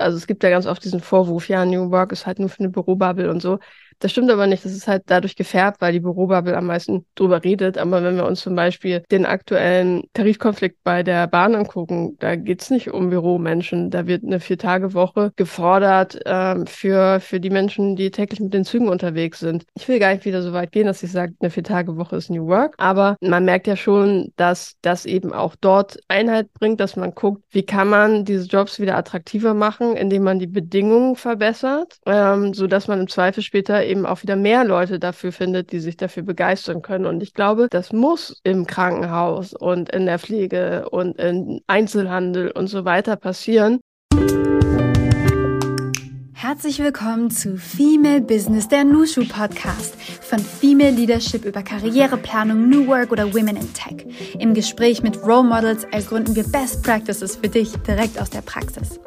Also es gibt ja ganz oft diesen Vorwurf, ja, New Work ist halt nur für eine Bürobubble und so. Das stimmt aber nicht. Das ist halt dadurch gefärbt, weil die Bürobubble am meisten drüber redet. Aber wenn wir uns zum Beispiel den aktuellen Tarifkonflikt bei der Bahn angucken, da geht es nicht um Büromenschen. Da wird eine Vier-Tage-Woche gefordert ähm, für, für die Menschen, die täglich mit den Zügen unterwegs sind. Ich will gar nicht wieder so weit gehen, dass ich sage, eine Vier-Tage-Woche ist New Work. Aber man merkt ja schon, dass das eben auch dort Einheit bringt, dass man guckt, wie kann man diese Jobs wieder attraktiver machen, indem man die Bedingungen verbessert, ähm, sodass man im Zweifel später eben auch wieder mehr Leute dafür findet, die sich dafür begeistern können. Und ich glaube, das muss im Krankenhaus und in der Pflege und im Einzelhandel und so weiter passieren. Herzlich willkommen zu Female Business, der Nushu Podcast. Von Female Leadership über Karriereplanung, New Work oder Women in Tech. Im Gespräch mit Role Models ergründen wir Best Practices für dich direkt aus der Praxis.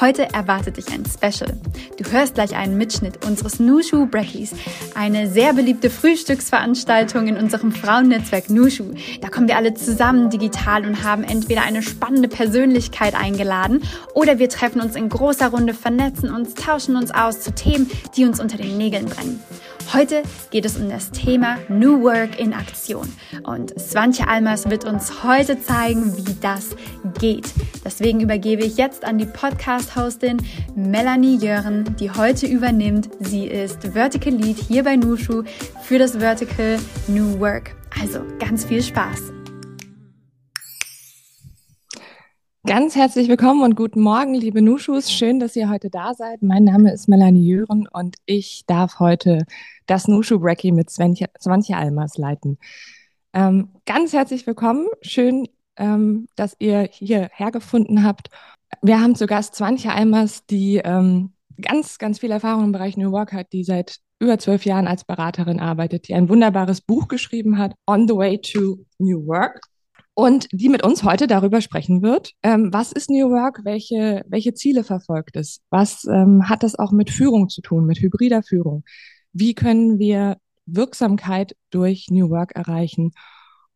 Heute erwartet dich ein Special. Du hörst gleich einen Mitschnitt unseres Nushu Brackies, eine sehr beliebte Frühstücksveranstaltung in unserem Frauennetzwerk Nushu. Da kommen wir alle zusammen digital und haben entweder eine spannende Persönlichkeit eingeladen oder wir treffen uns in großer Runde, vernetzen uns, tauschen uns aus zu Themen, die uns unter den Nägeln brennen. Heute geht es um das Thema New Work in Aktion. Und Swantje Almers wird uns heute zeigen, wie das geht. Deswegen übergebe ich jetzt an die Podcast-Hostin Melanie Jören, die heute übernimmt. Sie ist Vertical Lead hier bei Nushu für das Vertical New Work. Also ganz viel Spaß. Ganz herzlich willkommen und guten Morgen, liebe Nushus. Schön, dass ihr heute da seid. Mein Name ist Melanie Jören und ich darf heute das Nushu Brecky mit Swantje Almers leiten. Ähm, ganz herzlich willkommen. Schön, ähm, dass ihr hierher gefunden habt. Wir haben zu Gast Swantje Almers, die ähm, ganz, ganz viel Erfahrung im Bereich New Work hat, die seit über zwölf Jahren als Beraterin arbeitet, die ein wunderbares Buch geschrieben hat, On the Way to New Work und die mit uns heute darüber sprechen wird. Ähm, was ist New Work? Welche, welche Ziele verfolgt es? Was ähm, hat das auch mit Führung zu tun, mit hybrider Führung? Wie können wir Wirksamkeit durch New Work erreichen?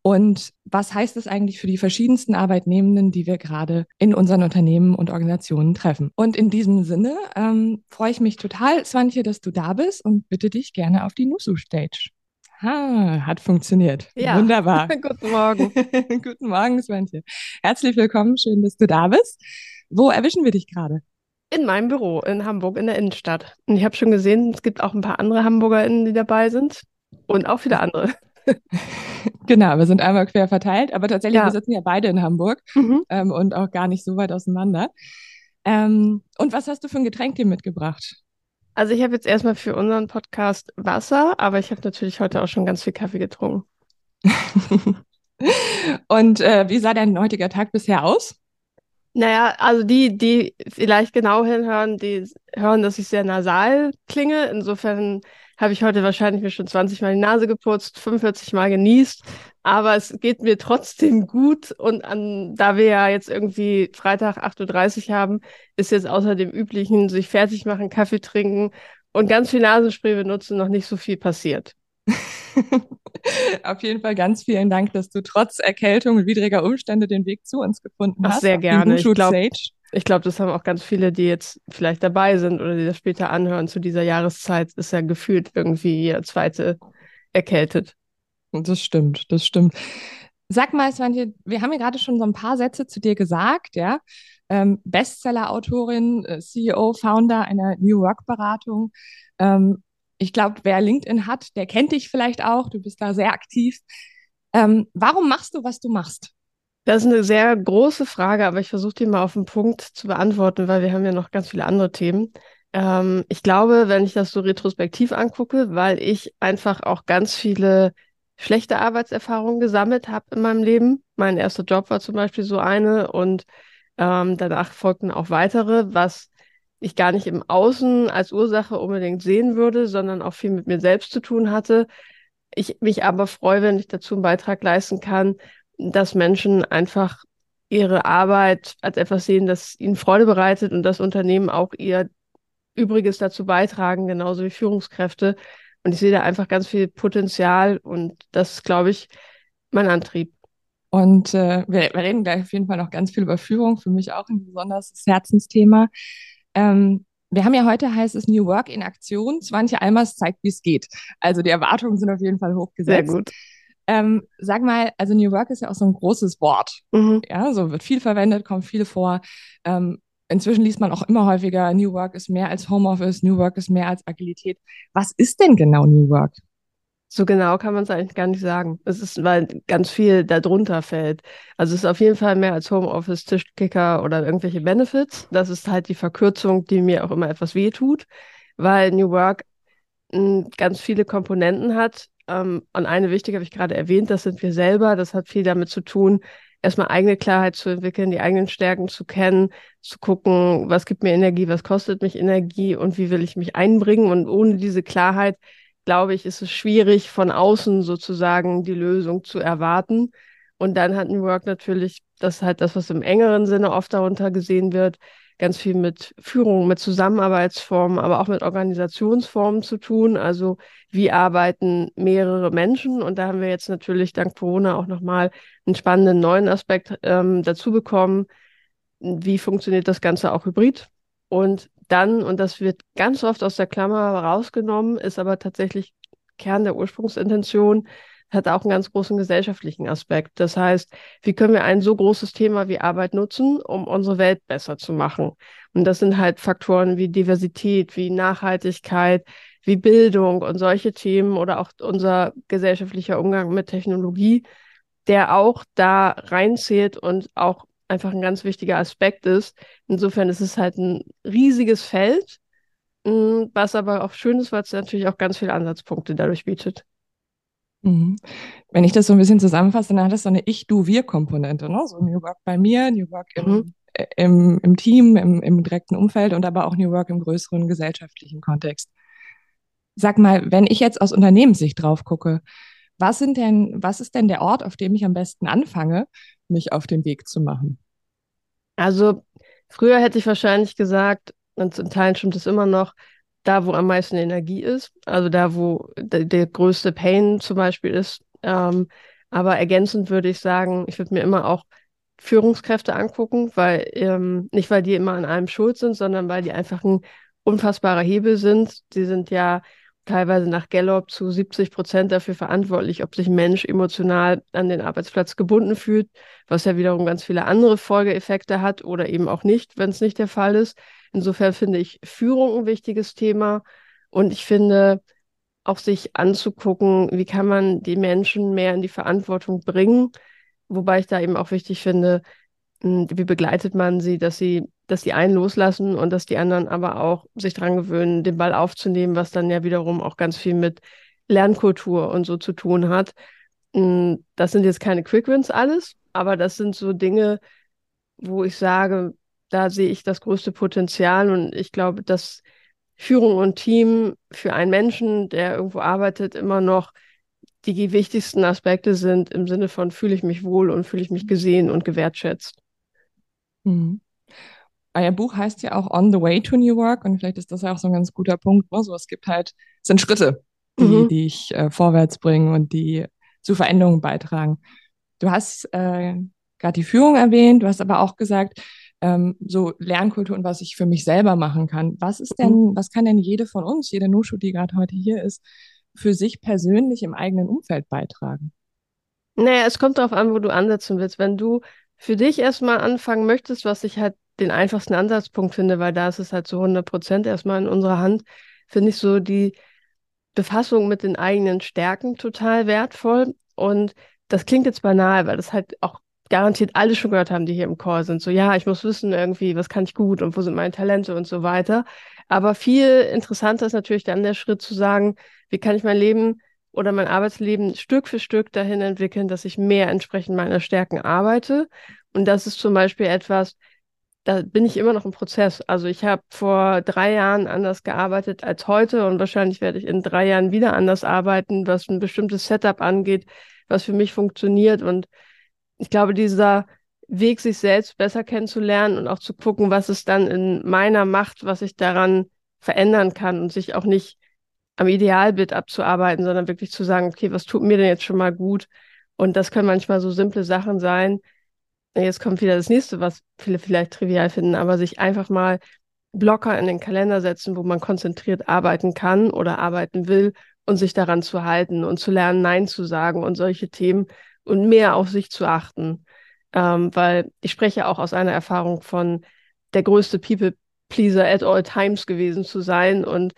Und was heißt das eigentlich für die verschiedensten Arbeitnehmenden, die wir gerade in unseren Unternehmen und Organisationen treffen? Und in diesem Sinne ähm, freue ich mich total, Swantje, dass du da bist und bitte dich gerne auf die Nusu-Stage. Ha, hat funktioniert. Ja. Wunderbar. Guten Morgen. Guten Morgen, Svantje. Herzlich willkommen. Schön, dass du da bist. Wo erwischen wir dich gerade? In meinem Büro in Hamburg, in der Innenstadt. Und ich habe schon gesehen, es gibt auch ein paar andere HamburgerInnen, die dabei sind. Und auch viele andere. genau, wir sind einmal quer verteilt, aber tatsächlich, ja. wir sitzen ja beide in Hamburg mhm. ähm, und auch gar nicht so weit auseinander. Ähm, und was hast du für ein Getränk dir mitgebracht? Also ich habe jetzt erstmal für unseren Podcast Wasser, aber ich habe natürlich heute auch schon ganz viel Kaffee getrunken. Und äh, wie sah dein heutiger Tag bisher aus? Naja, also die, die vielleicht genau hinhören, die hören, dass ich sehr nasal klinge. Insofern habe ich heute wahrscheinlich mir schon 20 Mal die Nase geputzt, 45 Mal genießt. Aber es geht mir trotzdem gut. Und an, da wir ja jetzt irgendwie Freitag 8.30 Uhr haben, ist jetzt außer dem üblichen sich fertig machen, Kaffee trinken und ganz viel Nasenspray benutzen noch nicht so viel passiert. Auf jeden Fall ganz vielen Dank, dass du trotz Erkältung und widriger Umstände den Weg zu uns gefunden Ach, hast. Sehr gerne. Ich glaube, ich glaube, das haben auch ganz viele, die jetzt vielleicht dabei sind oder die das später anhören zu dieser Jahreszeit, ist ja gefühlt irgendwie jeder zweite erkältet. Das stimmt, das stimmt. Sag mal, Svante, wir haben ja gerade schon so ein paar Sätze zu dir gesagt, ja. Ähm, Bestseller-Autorin, äh, CEO, Founder einer New Work-Beratung. Ähm, ich glaube, wer LinkedIn hat, der kennt dich vielleicht auch. Du bist da sehr aktiv. Ähm, warum machst du, was du machst? Das ist eine sehr große Frage, aber ich versuche die mal auf den Punkt zu beantworten, weil wir haben ja noch ganz viele andere Themen. Ähm, ich glaube, wenn ich das so retrospektiv angucke, weil ich einfach auch ganz viele schlechte Arbeitserfahrungen gesammelt habe in meinem Leben. Mein erster Job war zum Beispiel so eine und ähm, danach folgten auch weitere, was ich gar nicht im Außen als Ursache unbedingt sehen würde, sondern auch viel mit mir selbst zu tun hatte. Ich mich aber freue, wenn ich dazu einen Beitrag leisten kann, dass Menschen einfach ihre Arbeit als etwas sehen, das ihnen Freude bereitet und das Unternehmen auch ihr Übriges dazu beitragen, genauso wie Führungskräfte. Und ich sehe da einfach ganz viel Potenzial und das ist, glaube ich, mein Antrieb. Und äh, wir, wir, reden gleich auf jeden Fall noch ganz viel über Führung, für mich auch ein besonderes Herzensthema. Ähm, wir haben ja heute heißt es New Work in Aktion. Swantje Almers zeigt, wie es geht. Also die Erwartungen sind auf jeden Fall hochgesetzt. Sehr gut. Ähm, sag mal, also New Work ist ja auch so ein großes Wort. Mhm. Ja, so wird viel verwendet, kommt viel vor. Ähm, inzwischen liest man auch immer häufiger, New Work ist mehr als Homeoffice, New Work ist mehr als Agilität. Was ist denn genau New Work? So genau kann man es eigentlich gar nicht sagen. Es ist, weil ganz viel darunter fällt. Also es ist auf jeden Fall mehr als Homeoffice, Tischkicker oder irgendwelche Benefits. Das ist halt die Verkürzung, die mir auch immer etwas wehtut, weil New Work hm, ganz viele Komponenten hat. Ähm, und eine wichtige habe ich gerade erwähnt, das sind wir selber. Das hat viel damit zu tun, erstmal eigene Klarheit zu entwickeln, die eigenen Stärken zu kennen, zu gucken, was gibt mir Energie, was kostet mich Energie und wie will ich mich einbringen. Und ohne diese Klarheit, glaube ich, ist es schwierig, von außen sozusagen die Lösung zu erwarten. Und dann hat New Work natürlich, das ist halt das, was im engeren Sinne oft darunter gesehen wird, ganz viel mit Führung, mit Zusammenarbeitsformen, aber auch mit Organisationsformen zu tun. Also wie arbeiten mehrere Menschen? Und da haben wir jetzt natürlich dank Corona auch nochmal einen spannenden neuen Aspekt ähm, dazu bekommen. Wie funktioniert das Ganze auch hybrid? Und dann, und das wird ganz oft aus der Klammer rausgenommen, ist aber tatsächlich Kern der Ursprungsintention, hat auch einen ganz großen gesellschaftlichen Aspekt. Das heißt, wie können wir ein so großes Thema wie Arbeit nutzen, um unsere Welt besser zu machen? Und das sind halt Faktoren wie Diversität, wie Nachhaltigkeit, wie Bildung und solche Themen oder auch unser gesellschaftlicher Umgang mit Technologie, der auch da reinzählt und auch einfach ein ganz wichtiger Aspekt ist. Insofern ist es halt ein riesiges Feld, mm, was aber auch schön ist, weil es natürlich auch ganz viele Ansatzpunkte dadurch bietet. Mhm. Wenn ich das so ein bisschen zusammenfasse, dann hat es so eine Ich-Du-Wir-Komponente, ne? So New Work bei mir, New Work im, mhm. äh, im, im Team, im, im direkten Umfeld und aber auch New Work im größeren gesellschaftlichen Kontext. Sag mal, wenn ich jetzt aus Unternehmenssicht drauf gucke, was sind denn, was ist denn der Ort, auf dem ich am besten anfange, mich auf den Weg zu machen? Also früher hätte ich wahrscheinlich gesagt, und in Teilen stimmt es immer noch, da, wo am meisten Energie ist, also da, wo der, größte Pain zum Beispiel ist. Ähm, aber ergänzend würde ich sagen, ich würde mir immer auch Führungskräfte angucken, weil ähm, nicht weil die immer an allem schuld sind, sondern weil die einfach ein unfassbarer Hebel sind. Die sind ja teilweise nach Gallup zu 70 Prozent dafür verantwortlich, ob sich ein Mensch emotional an den Arbeitsplatz gebunden fühlt, was ja wiederum ganz viele andere Folgeeffekte hat oder eben auch nicht, wenn es nicht der Fall ist. Insofern finde ich Führung ein wichtiges Thema und ich finde auch sich anzugucken, wie kann man die Menschen mehr in die Verantwortung bringen, wobei ich da eben auch wichtig finde, hm, wie begleitet man sie, dass sie dass die einen loslassen und dass die anderen aber auch sich dran gewöhnen, den Ball aufzunehmen, was dann ja wiederum auch ganz viel mit Lernkultur und so zu tun hat. Hm, das sind jetzt keine Quick Wins alles, aber das sind so Dinge, wo ich sage, da sehe ich das größte Potenzial und ich glaube, dass Führung und Team für einen Menschen, der irgendwo arbeitet, immer noch die wichtigsten Aspekte sind im Sinne von fühle ich mich wohl und fühle ich mich gesehen und gewertschätzt. Mhm euer Buch heißt ja auch On the Way to New Work und vielleicht ist das ja auch so ein ganz guter Punkt. Ne? So, es gibt halt, es sind Schritte, die, mhm. die ich äh, vorwärts bringen und die zu Veränderungen beitragen. Du hast äh, gerade die Führung erwähnt, du hast aber auch gesagt, ähm, so Lernkultur und was ich für mich selber machen kann. Was ist denn, mhm. was kann denn jede von uns, jede Nushu, die gerade heute hier ist, für sich persönlich im eigenen Umfeld beitragen? Naja, es kommt darauf an, wo du ansetzen willst. Wenn du für dich erstmal anfangen möchtest, was ich halt den einfachsten Ansatzpunkt finde, weil da ist es halt zu 100 Prozent erstmal in unserer Hand, finde ich so die Befassung mit den eigenen Stärken total wertvoll. Und das klingt jetzt banal, weil das halt auch garantiert alle schon gehört haben, die hier im Call sind. So, ja, ich muss wissen irgendwie, was kann ich gut und wo sind meine Talente und so weiter. Aber viel interessanter ist natürlich dann der Schritt zu sagen, wie kann ich mein Leben oder mein Arbeitsleben Stück für Stück dahin entwickeln, dass ich mehr entsprechend meiner Stärken arbeite. Und das ist zum Beispiel etwas, da bin ich immer noch im Prozess. Also ich habe vor drei Jahren anders gearbeitet als heute und wahrscheinlich werde ich in drei Jahren wieder anders arbeiten, was ein bestimmtes Setup angeht, was für mich funktioniert. Und ich glaube, dieser Weg, sich selbst besser kennenzulernen und auch zu gucken, was ist dann in meiner Macht, was ich daran verändern kann und sich auch nicht am Idealbild abzuarbeiten, sondern wirklich zu sagen, okay, was tut mir denn jetzt schon mal gut? Und das können manchmal so simple Sachen sein. Jetzt kommt wieder das nächste, was viele vielleicht trivial finden, aber sich einfach mal Blocker in den Kalender setzen, wo man konzentriert arbeiten kann oder arbeiten will und sich daran zu halten und zu lernen, Nein zu sagen und solche Themen und mehr auf sich zu achten. Ähm, weil ich spreche auch aus einer Erfahrung von der größte People-Pleaser at all times gewesen zu sein und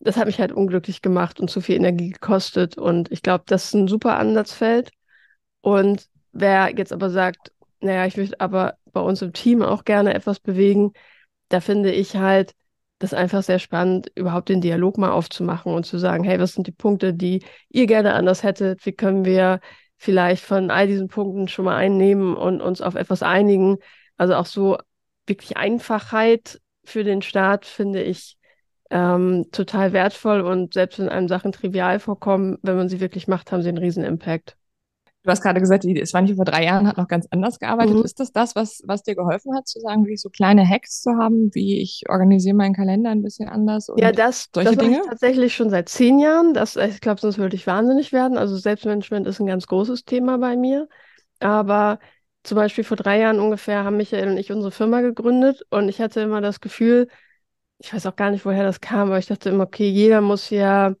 das hat mich halt unglücklich gemacht und zu viel Energie gekostet. Und ich glaube, das ist ein super Ansatzfeld. Und wer jetzt aber sagt, naja, ich möchte aber bei uns im Team auch gerne etwas bewegen, da finde ich halt das einfach sehr spannend, überhaupt den Dialog mal aufzumachen und zu sagen, hey, was sind die Punkte, die ihr gerne anders hättet? Wie können wir vielleicht von all diesen Punkten schon mal einnehmen und uns auf etwas einigen? Also auch so wirklich Einfachheit für den Start finde ich ähm, total wertvoll und selbst wenn einem Sachen trivial vorkommen, wenn man sie wirklich macht, haben sie einen riesen Impact. Du hast gerade gesagt, die Svanche vor drei Jahren hat noch ganz anders gearbeitet. Mhm. Ist das das, was, was dir geholfen hat, zu sagen, wie so kleine Hacks zu haben, wie ich organisiere meinen Kalender ein bisschen anders? ja, das, solche das Dinge? ich tatsächlich schon seit zehn Jahren. Das, ich glaube, sonst würde ich wahnsinnig werden. Also Selbstmanagement ist ein ganz großes Thema bei mir. Aber zum Beispiel vor drei Jahren ungefähr haben Michael und ich unsere Firma gegründet und ich hatte immer das Gefühl, ich weiß auch gar nicht, woher das kam, aber ich dachte immer, okay, jeder muss ja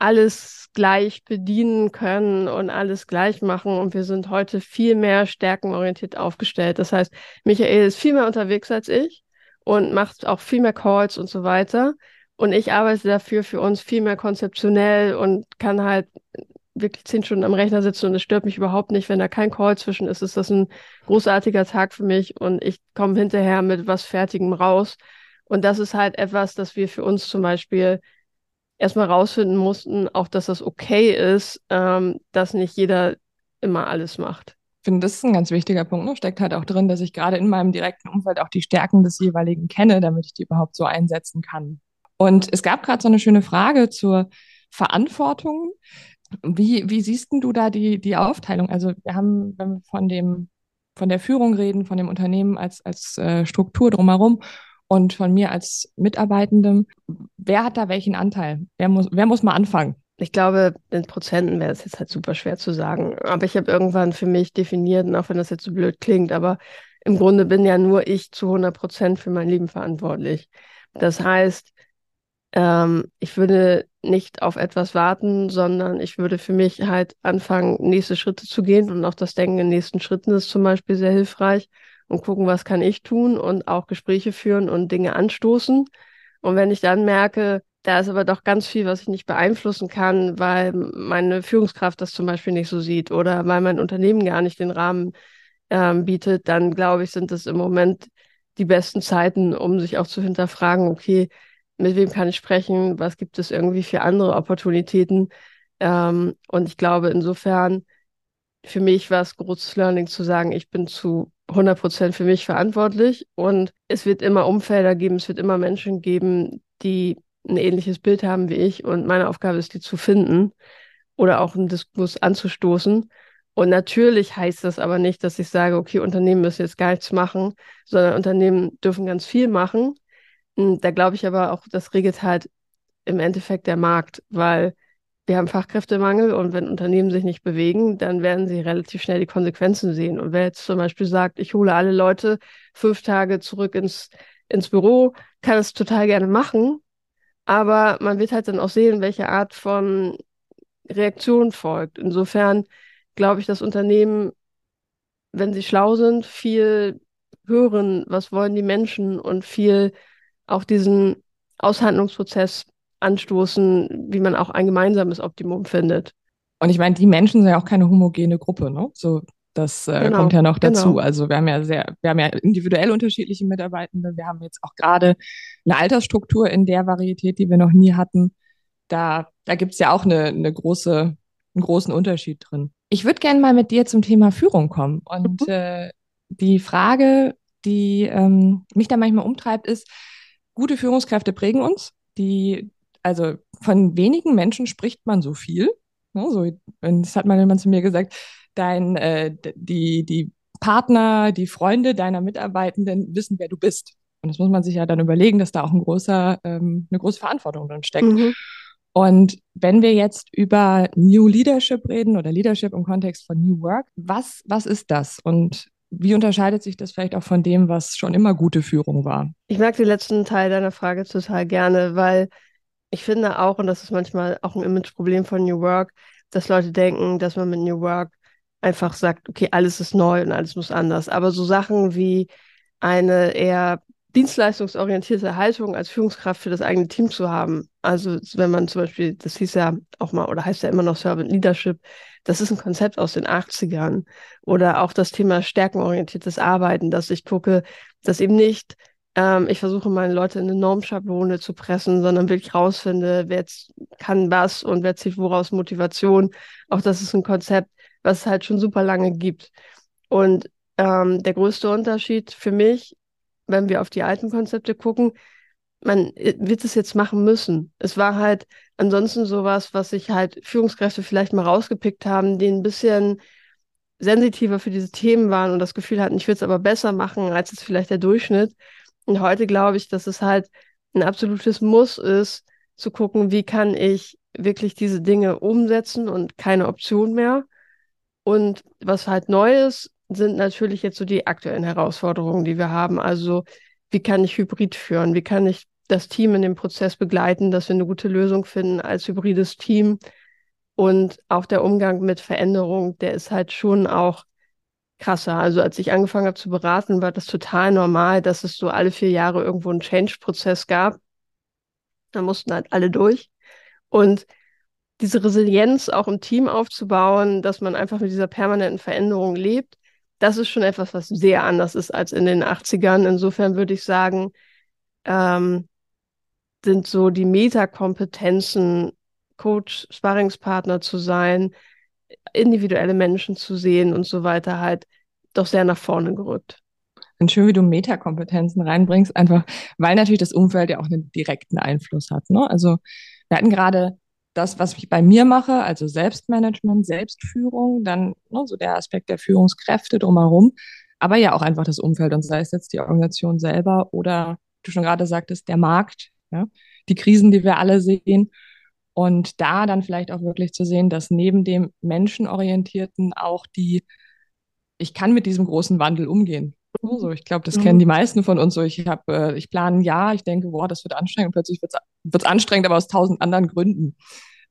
alles gleich bedienen können und alles gleich machen. Und wir sind heute viel mehr stärkenorientiert aufgestellt. Das heißt, Michael ist viel mehr unterwegs als ich und macht auch viel mehr Calls und so weiter. Und ich arbeite dafür für uns viel mehr konzeptionell und kann halt wirklich zehn Stunden am Rechner sitzen und es stört mich überhaupt nicht, wenn da kein Call zwischen ist. Ist das ein großartiger Tag für mich und ich komme hinterher mit was Fertigem raus. Und das ist halt etwas, das wir für uns zum Beispiel erstmal rausfinden mussten, auch dass das okay ist, ähm, dass nicht jeder immer alles macht. Ich finde, das ist ein ganz wichtiger Punkt. Ne? Steckt halt auch drin, dass ich gerade in meinem direkten Umfeld auch die Stärken des jeweiligen kenne, damit ich die überhaupt so einsetzen kann. Und es gab gerade so eine schöne Frage zur Verantwortung. Wie, wie siehst du da die, die Aufteilung? Also wir haben, wenn wir von dem, von der Führung reden, von dem Unternehmen als, als äh, Struktur drumherum und von mir als Mitarbeitendem. Wer hat da welchen Anteil? Wer muss, wer muss mal anfangen? Ich glaube, in Prozenten wäre es jetzt halt super schwer zu sagen. Aber ich habe irgendwann für mich definiert, und auch wenn das jetzt so blöd klingt, aber im Grunde bin ja nur ich zu 100 Prozent für mein Leben verantwortlich. Das heißt, ähm, ich würde nicht auf etwas warten, sondern ich würde für mich halt anfangen, nächste Schritte zu gehen. Und auch das Denken in nächsten Schritten ist zum Beispiel sehr hilfreich und gucken, was kann ich tun und auch Gespräche führen und Dinge anstoßen. Und wenn ich dann merke, da ist aber doch ganz viel, was ich nicht beeinflussen kann, weil meine Führungskraft das zum Beispiel nicht so sieht oder weil mein Unternehmen gar nicht den Rahmen ähm, bietet, dann glaube ich, sind das im Moment die besten Zeiten, um sich auch zu hinterfragen, okay, mit wem kann ich sprechen, was gibt es irgendwie für andere Opportunitäten. Ähm, und ich glaube, insofern, für mich war es großes Learning zu sagen, ich bin zu 100% für mich verantwortlich und es wird immer Umfelder geben, es wird immer Menschen geben, die ein ähnliches Bild haben wie ich und meine Aufgabe ist, die zu finden oder auch einen Diskurs anzustoßen. Und natürlich heißt das aber nicht, dass ich sage, okay, Unternehmen müssen jetzt gar nichts machen, sondern Unternehmen dürfen ganz viel machen. Und da glaube ich aber auch, das regelt halt im Endeffekt der Markt, weil wir haben Fachkräftemangel und wenn Unternehmen sich nicht bewegen, dann werden sie relativ schnell die Konsequenzen sehen. Und wer jetzt zum Beispiel sagt, ich hole alle Leute fünf Tage zurück ins, ins Büro, kann es total gerne machen. Aber man wird halt dann auch sehen, welche Art von Reaktion folgt. Insofern glaube ich, dass Unternehmen, wenn sie schlau sind, viel hören, was wollen die Menschen und viel auch diesen Aushandlungsprozess anstoßen, wie man auch ein gemeinsames Optimum findet. Und ich meine, die Menschen sind ja auch keine homogene Gruppe, ne? So, das äh, genau, kommt ja noch dazu. Genau. Also wir haben ja sehr, wir haben ja individuell unterschiedliche Mitarbeitende. Wir haben jetzt auch gerade eine Altersstruktur in der Varietät, die wir noch nie hatten. Da, da gibt es ja auch eine, eine große, einen großen Unterschied drin. Ich würde gerne mal mit dir zum Thema Führung kommen. Und mhm. äh, die Frage, die ähm, mich da manchmal umtreibt, ist, gute Führungskräfte prägen uns. Die also von wenigen Menschen spricht man so viel. Ne, so, das hat mal jemand zu mir gesagt, dein, äh, die, die Partner, die Freunde deiner Mitarbeitenden wissen, wer du bist. Und das muss man sich ja dann überlegen, dass da auch ein großer, ähm, eine große Verantwortung drin steckt. Mhm. Und wenn wir jetzt über New Leadership reden oder Leadership im Kontext von New Work, was, was ist das? Und wie unterscheidet sich das vielleicht auch von dem, was schon immer gute Führung war? Ich mag den letzten Teil deiner Frage total gerne, weil ich finde auch, und das ist manchmal auch ein Imageproblem von New Work, dass Leute denken, dass man mit New Work einfach sagt, okay, alles ist neu und alles muss anders. Aber so Sachen wie eine eher dienstleistungsorientierte Haltung als Führungskraft für das eigene Team zu haben. Also wenn man zum Beispiel, das hieß ja auch mal oder heißt ja immer noch Servant Leadership, das ist ein Konzept aus den 80ern. Oder auch das Thema stärkenorientiertes Arbeiten, dass ich gucke, dass eben nicht ähm, ich versuche meine Leute in eine Normschablone zu pressen, sondern wirklich rausfinde, wer kann was und wer zieht woraus Motivation. Auch das ist ein Konzept, was es halt schon super lange gibt. Und ähm, der größte Unterschied für mich, wenn wir auf die alten Konzepte gucken, man äh, wird es jetzt machen müssen. Es war halt ansonsten sowas, was sich halt Führungskräfte vielleicht mal rausgepickt haben, die ein bisschen sensitiver für diese Themen waren und das Gefühl hatten, ich will es aber besser machen als jetzt vielleicht der Durchschnitt. Und heute glaube ich, dass es halt ein absolutes Muss ist, zu gucken, wie kann ich wirklich diese Dinge umsetzen und keine Option mehr. Und was halt neu ist, sind natürlich jetzt so die aktuellen Herausforderungen, die wir haben. Also wie kann ich Hybrid führen? Wie kann ich das Team in dem Prozess begleiten, dass wir eine gute Lösung finden als hybrides Team? Und auch der Umgang mit Veränderung, der ist halt schon auch krasser. Also als ich angefangen habe zu beraten, war das total normal, dass es so alle vier Jahre irgendwo einen Change-Prozess gab. Da mussten halt alle durch. Und diese Resilienz auch im Team aufzubauen, dass man einfach mit dieser permanenten Veränderung lebt, das ist schon etwas, was sehr anders ist als in den 80ern. Insofern würde ich sagen, ähm, sind so die Metakompetenzen, Coach, Sparringspartner zu sein, individuelle Menschen zu sehen und so weiter halt doch sehr nach vorne gerückt. Und schön, wie du Metakompetenzen reinbringst, einfach weil natürlich das Umfeld ja auch einen direkten Einfluss hat. Ne? Also wir hatten gerade das, was ich bei mir mache, also Selbstmanagement, Selbstführung, dann ne, so der Aspekt der Führungskräfte drumherum, aber ja auch einfach das Umfeld und sei es jetzt die Organisation selber oder du schon gerade sagtest, der Markt, ja, die Krisen, die wir alle sehen und da dann vielleicht auch wirklich zu sehen, dass neben dem Menschenorientierten auch die, ich kann mit diesem großen Wandel umgehen. So, ich glaube, das mhm. kennen die meisten von uns so. Ich habe, äh, ich plane ein Jahr, ich denke, boah, das wird anstrengend und plötzlich wird es anstrengend, aber aus tausend anderen Gründen.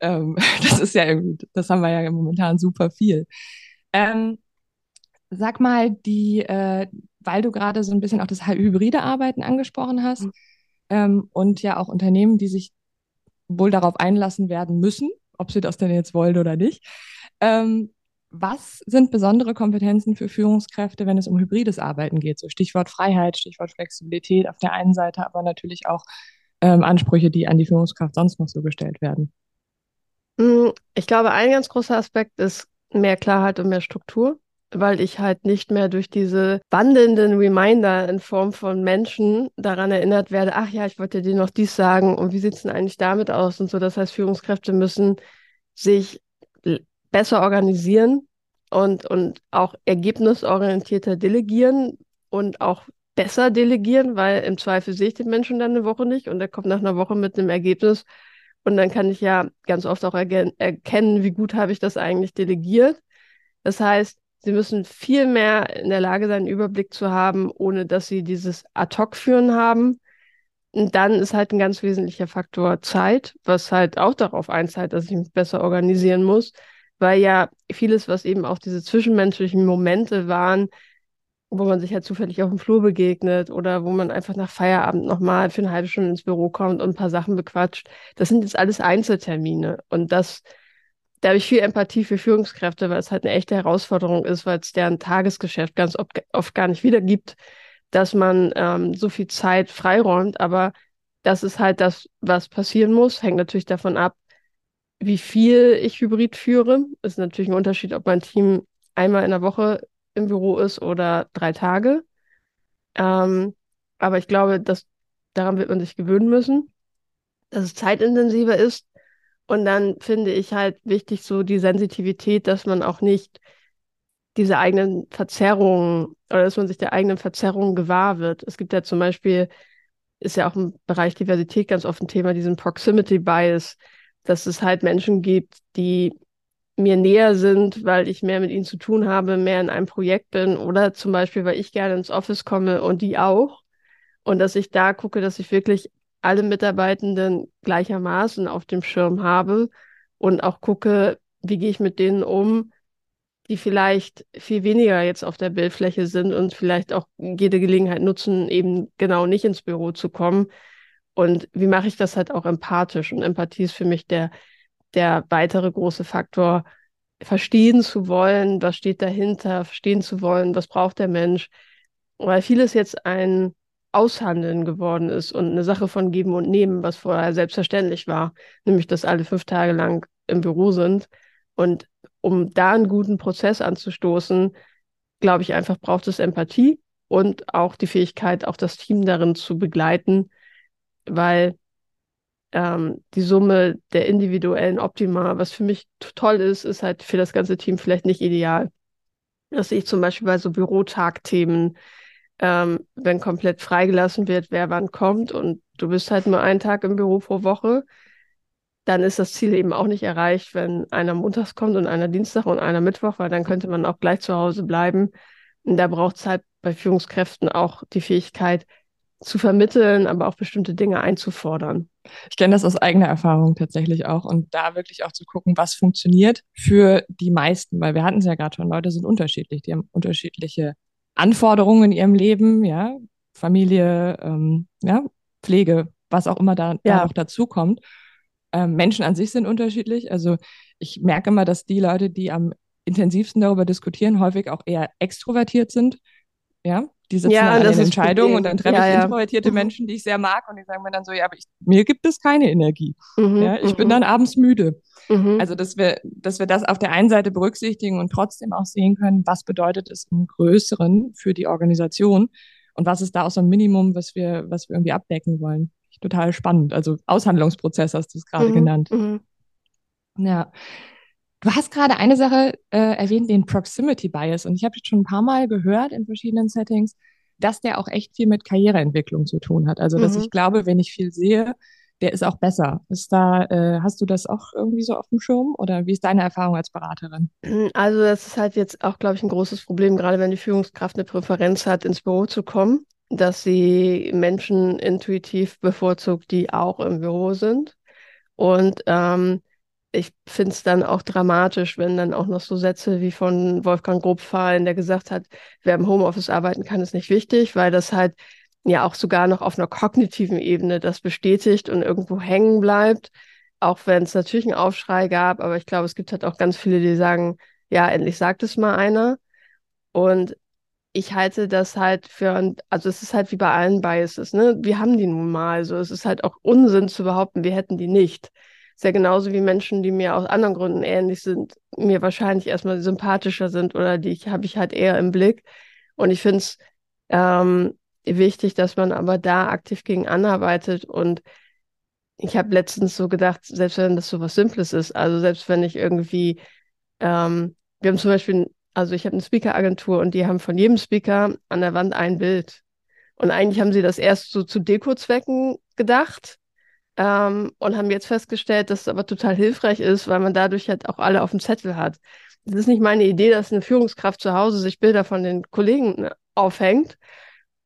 Ähm, das ist ja irgendwie, das haben wir ja momentan super viel. Ähm, sag mal, die, äh, weil du gerade so ein bisschen auch das hybride Arbeiten angesprochen hast mhm. ähm, und ja auch Unternehmen, die sich wohl darauf einlassen werden müssen, ob sie das denn jetzt wollen oder nicht. Ähm, was sind besondere Kompetenzen für Führungskräfte, wenn es um hybrides Arbeiten geht? So Stichwort Freiheit, Stichwort Flexibilität auf der einen Seite, aber natürlich auch ähm, Ansprüche, die an die Führungskraft sonst noch so gestellt werden. Mm, ich glaube, ein ganz großer Aspekt ist mehr Klarheit und mehr Struktur weil ich halt nicht mehr durch diese wandelnden Reminder in Form von Menschen daran erinnert werde, ach ja, ich wollte dir noch dies sagen und wie sieht es denn eigentlich damit aus und so. Das heißt, Führungskräfte müssen sich besser organisieren und, und auch ergebnisorientierter delegieren und auch besser delegieren, weil im Zweifel sehe ich den Menschen dann eine Woche nicht und er kommt nach einer Woche mit einem Ergebnis und dann kann ich ja ganz oft auch erkennen, wie gut habe ich das eigentlich delegiert. Das heißt, Sie müssen viel mehr in der Lage sein, einen Überblick zu haben, ohne dass sie dieses Ad-Hoc-Führen haben. Und dann ist halt ein ganz wesentlicher Faktor Zeit, was halt auch darauf einzahlt, dass ich mich besser organisieren muss, weil ja vieles, was eben auch diese zwischenmenschlichen Momente waren, wo man sich halt zufällig auf dem Flur begegnet oder wo man einfach nach Feierabend nochmal für eine halbe Stunde ins Büro kommt und ein paar Sachen bequatscht, das sind jetzt alles Einzeltermine. Und das da habe ich viel Empathie für Führungskräfte, weil es halt eine echte Herausforderung ist, weil es deren Tagesgeschäft ganz oft, gar nicht wiedergibt, dass man ähm, so viel Zeit freiräumt. Aber das ist halt das, was passieren muss. Hängt natürlich davon ab, wie viel ich Hybrid führe. Ist natürlich ein Unterschied, ob mein Team einmal in der Woche im Büro ist oder drei Tage. Ähm, aber ich glaube, dass daran wird man sich gewöhnen müssen, dass es zeitintensiver ist und dann finde ich halt wichtig so die Sensitivität, dass man auch nicht diese eigenen Verzerrungen oder dass man sich der eigenen Verzerrungen gewahr wird. Es gibt ja zum Beispiel, ist ja auch im Bereich Diversität ganz oft ein Thema, diesen Proximity Bias, dass es halt Menschen gibt, die mir näher sind, weil ich mehr mit ihnen zu tun habe, mehr in einem Projekt bin oder zum Beispiel, weil ich gerne ins Office komme und die auch. Und dass ich da gucke, dass ich wirklich alle Mitarbeitenden gleichermaßen auf dem Schirm habe und auch gucke, wie gehe ich mit denen um, die vielleicht viel weniger jetzt auf der Bildfläche sind und vielleicht auch jede Gelegenheit nutzen, eben genau nicht ins Büro zu kommen. Und wie mache ich das halt auch empathisch? Und Empathie ist für mich der, der weitere große Faktor, verstehen zu wollen, was steht dahinter, verstehen zu wollen, was braucht der Mensch. Weil vieles jetzt ein Aushandeln geworden ist und eine Sache von Geben und Nehmen, was vorher selbstverständlich war, nämlich dass alle fünf Tage lang im Büro sind. Und um da einen guten Prozess anzustoßen, glaube ich einfach, braucht es Empathie und auch die Fähigkeit, auch das Team darin zu begleiten, weil ähm, die Summe der individuellen Optima, was für mich toll ist, ist halt für das ganze Team vielleicht nicht ideal. Das sehe ich zum Beispiel bei so Bürotagthemen, ähm, wenn komplett freigelassen wird, wer wann kommt und du bist halt nur einen Tag im Büro pro Woche, dann ist das Ziel eben auch nicht erreicht, wenn einer montags kommt und einer Dienstag und einer Mittwoch, weil dann könnte man auch gleich zu Hause bleiben. Und da braucht es halt bei Führungskräften auch die Fähigkeit zu vermitteln, aber auch bestimmte Dinge einzufordern. Ich kenne das aus eigener Erfahrung tatsächlich auch und da wirklich auch zu gucken, was funktioniert für die meisten, weil wir hatten es ja gerade schon, Leute sind unterschiedlich, die haben unterschiedliche Anforderungen in ihrem Leben, ja, Familie, ähm, ja, Pflege, was auch immer da, ja. da noch dazu kommt. Ähm, Menschen an sich sind unterschiedlich. Also ich merke immer, dass die Leute, die am intensivsten darüber diskutieren, häufig auch eher extrovertiert sind. Ja, die sitzen ja, an den Entscheidungen und dann treffe ja, ich ja. introvertierte mhm. Menschen, die ich sehr mag und die sagen mir dann so, ja, aber ich, mir gibt es keine Energie. Mhm, ja, ich mhm. bin dann abends müde. Mhm. Also, dass wir, dass wir das auf der einen Seite berücksichtigen und trotzdem auch sehen können, was bedeutet es im Größeren für die Organisation und was ist da auch so ein Minimum, was wir, was wir irgendwie abdecken wollen. Total spannend. Also Aushandlungsprozess hast du es gerade mhm, genannt. Mhm. Ja. Du hast gerade eine Sache äh, erwähnt, den Proximity Bias. Und ich habe jetzt schon ein paar Mal gehört in verschiedenen Settings, dass der auch echt viel mit Karriereentwicklung zu tun hat. Also, dass mhm. ich glaube, wenn ich viel sehe, der ist auch besser. Ist da, äh, hast du das auch irgendwie so auf dem Schirm oder wie ist deine Erfahrung als Beraterin? Also, das ist halt jetzt auch, glaube ich, ein großes Problem, gerade wenn die Führungskraft eine Präferenz hat, ins Büro zu kommen, dass sie Menschen intuitiv bevorzugt, die auch im Büro sind. Und ähm, ich finde es dann auch dramatisch, wenn dann auch noch so Sätze wie von Wolfgang Grob fallen, der gesagt hat, wer im Homeoffice arbeiten kann, ist nicht wichtig, weil das halt ja auch sogar noch auf einer kognitiven Ebene das bestätigt und irgendwo hängen bleibt, auch wenn es natürlich einen Aufschrei gab, aber ich glaube, es gibt halt auch ganz viele, die sagen, ja, endlich sagt es mal einer. Und ich halte das halt für, also es ist halt wie bei allen Biases, ne? Wir haben die nun mal, so es ist halt auch Unsinn zu behaupten, wir hätten die nicht. Ist ja genauso wie Menschen, die mir aus anderen Gründen ähnlich sind, mir wahrscheinlich erstmal sympathischer sind oder die habe ich halt eher im Blick. Und ich finde es ähm, wichtig, dass man aber da aktiv gegen anarbeitet. Und ich habe letztens so gedacht, selbst wenn das so was Simples ist, also selbst wenn ich irgendwie, ähm, wir haben zum Beispiel, also ich habe eine Speaker-Agentur und die haben von jedem Speaker an der Wand ein Bild. Und eigentlich haben sie das erst so zu Deko-Zwecken gedacht ähm, und haben jetzt festgestellt, dass es aber total hilfreich ist, weil man dadurch halt auch alle auf dem Zettel hat. Es ist nicht meine Idee, dass eine Führungskraft zu Hause sich Bilder von den Kollegen ne, aufhängt.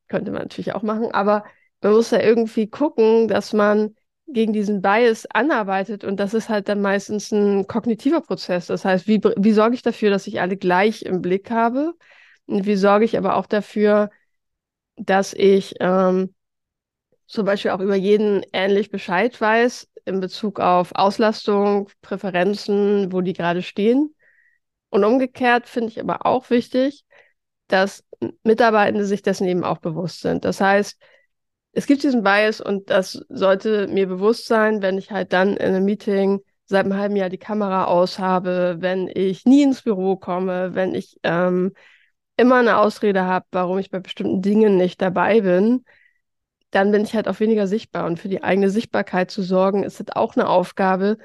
Könnte man natürlich auch machen, aber man muss ja irgendwie gucken, dass man gegen diesen Bias anarbeitet und das ist halt dann meistens ein kognitiver Prozess. Das heißt, wie, wie sorge ich dafür, dass ich alle gleich im Blick habe? Und wie sorge ich aber auch dafür, dass ich ähm, zum Beispiel auch über jeden ähnlich Bescheid weiß in Bezug auf Auslastung, Präferenzen, wo die gerade stehen. Und umgekehrt finde ich aber auch wichtig, dass Mitarbeitende sich dessen eben auch bewusst sind. Das heißt, es gibt diesen Bias und das sollte mir bewusst sein, wenn ich halt dann in einem Meeting seit einem halben Jahr die Kamera aus habe, wenn ich nie ins Büro komme, wenn ich ähm, immer eine Ausrede habe, warum ich bei bestimmten Dingen nicht dabei bin, dann bin ich halt auch weniger sichtbar. Und für die eigene Sichtbarkeit zu sorgen, ist das auch eine Aufgabe,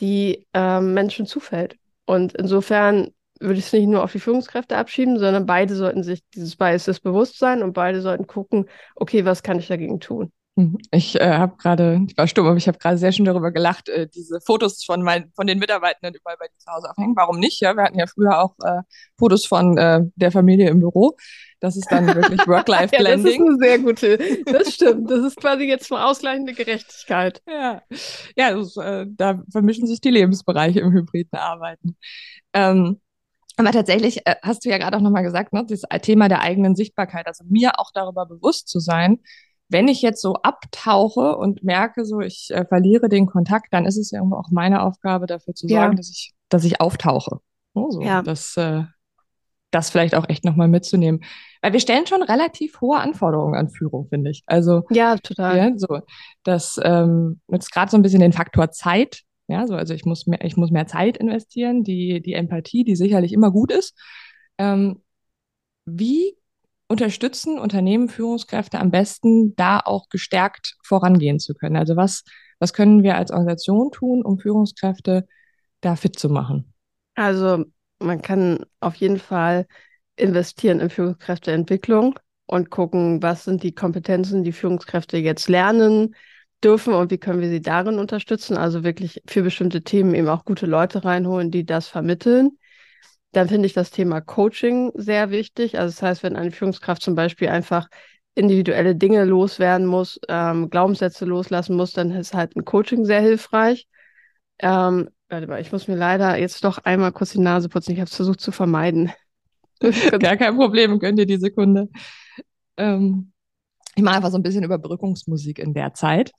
die ähm, Menschen zufällt. Und insofern würde ich es nicht nur auf die Führungskräfte abschieben, sondern beide sollten sich dieses Biases bewusst sein und beide sollten gucken, okay, was kann ich dagegen tun? Hm, ich äh, habe gerade, ich war stumm, aber ich habe gerade sehr schön darüber gelacht, äh, diese Fotos von, mein, von den Mitarbeitenden überall bei dir zu Hause aufhängen. Warum nicht? Ja, wir hatten ja früher auch äh, Fotos von äh, der Familie im Büro. Das ist dann wirklich Work-Life-Blending. ja, das ist eine sehr gute, das stimmt. Das ist quasi jetzt eine ausgleichende Gerechtigkeit. Ja, ja das, äh, da vermischen sich die Lebensbereiche im hybriden Arbeiten. Ähm, aber tatsächlich äh, hast du ja gerade auch nochmal gesagt, ne, das Thema der eigenen Sichtbarkeit, also mir auch darüber bewusst zu sein, wenn ich jetzt so abtauche und merke, so ich äh, verliere den Kontakt, dann ist es ja auch meine Aufgabe, dafür zu sorgen, ja. dass ich, dass ich auftauche. Oh, so, ja. Das, äh, das vielleicht auch echt nochmal mitzunehmen. Weil wir stellen schon relativ hohe Anforderungen an Führung, finde ich. Also ja, total. Ja, so, dass ähm, jetzt gerade so ein bisschen den Faktor Zeit. Ja, so, also ich muss mehr, ich muss mehr Zeit investieren, die, die Empathie, die sicherlich immer gut ist. Ähm, wie unterstützen Unternehmen, Führungskräfte am besten, da auch gestärkt vorangehen zu können? Also was, was können wir als Organisation tun, um Führungskräfte da fit zu machen? Also man kann auf jeden Fall investieren in Führungskräfteentwicklung und gucken, was sind die Kompetenzen, die Führungskräfte jetzt lernen dürfen und wie können wir sie darin unterstützen. Also wirklich für bestimmte Themen eben auch gute Leute reinholen, die das vermitteln. Dann finde ich das Thema Coaching sehr wichtig. Also das heißt, wenn eine Führungskraft zum Beispiel einfach individuelle Dinge loswerden muss, ähm, Glaubenssätze loslassen muss, dann ist halt ein Coaching sehr hilfreich. Ähm, warte mal, ich muss mir leider jetzt doch einmal kurz die Nase putzen. Ich habe es versucht zu vermeiden. Gar kein Problem, gönn dir die Sekunde. Ähm, ich mache einfach so ein bisschen Überbrückungsmusik in der Zeit.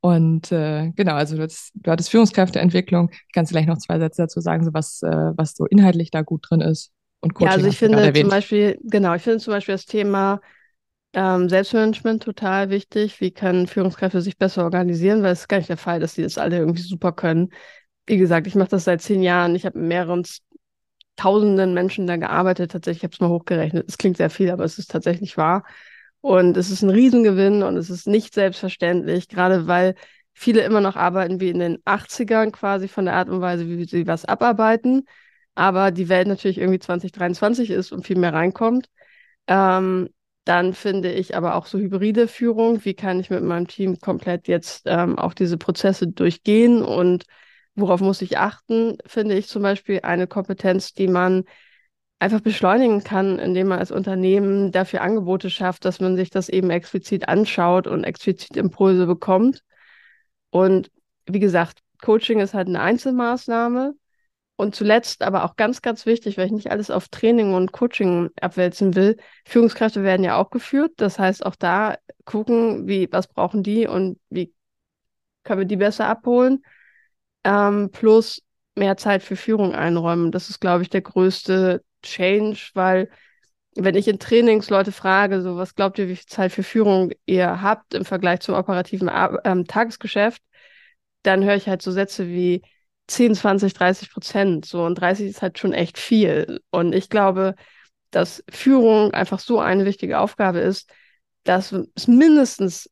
Und äh, genau, also du hattest, du hattest Führungskräfteentwicklung. Kannst du gleich noch zwei Sätze dazu sagen, so was, äh, was so inhaltlich da gut drin ist? Und Coaching ja, also ich finde zum Beispiel, genau, ich finde zum Beispiel das Thema ähm, Selbstmanagement total wichtig. Wie können Führungskräfte sich besser organisieren? Weil es ist gar nicht der Fall, dass die das alle irgendwie super können. Wie gesagt, ich mache das seit zehn Jahren. Ich habe mit mehreren tausenden Menschen da gearbeitet. Tatsächlich, ich habe es mal hochgerechnet. Es klingt sehr viel, aber es ist tatsächlich wahr. Und es ist ein Riesengewinn und es ist nicht selbstverständlich, gerade weil viele immer noch arbeiten wie in den 80ern quasi von der Art und Weise, wie sie was abarbeiten. Aber die Welt natürlich irgendwie 2023 ist und viel mehr reinkommt. Ähm, dann finde ich aber auch so hybride Führung. Wie kann ich mit meinem Team komplett jetzt ähm, auch diese Prozesse durchgehen und worauf muss ich achten? Finde ich zum Beispiel eine Kompetenz, die man einfach beschleunigen kann, indem man als Unternehmen dafür Angebote schafft, dass man sich das eben explizit anschaut und explizit Impulse bekommt. Und wie gesagt, Coaching ist halt eine Einzelmaßnahme. Und zuletzt aber auch ganz, ganz wichtig, weil ich nicht alles auf Training und Coaching abwälzen will. Führungskräfte werden ja auch geführt. Das heißt, auch da gucken, wie, was brauchen die und wie können wir die besser abholen. Ähm, plus mehr Zeit für Führung einräumen. Das ist, glaube ich, der größte Change, weil wenn ich in Trainings Leute frage, so was glaubt ihr, wie viel Zeit für Führung ihr habt im Vergleich zum operativen Ar ähm, Tagesgeschäft, dann höre ich halt so Sätze wie 10, 20, 30 Prozent. So und 30 ist halt schon echt viel. Und ich glaube, dass Führung einfach so eine wichtige Aufgabe ist, dass es mindestens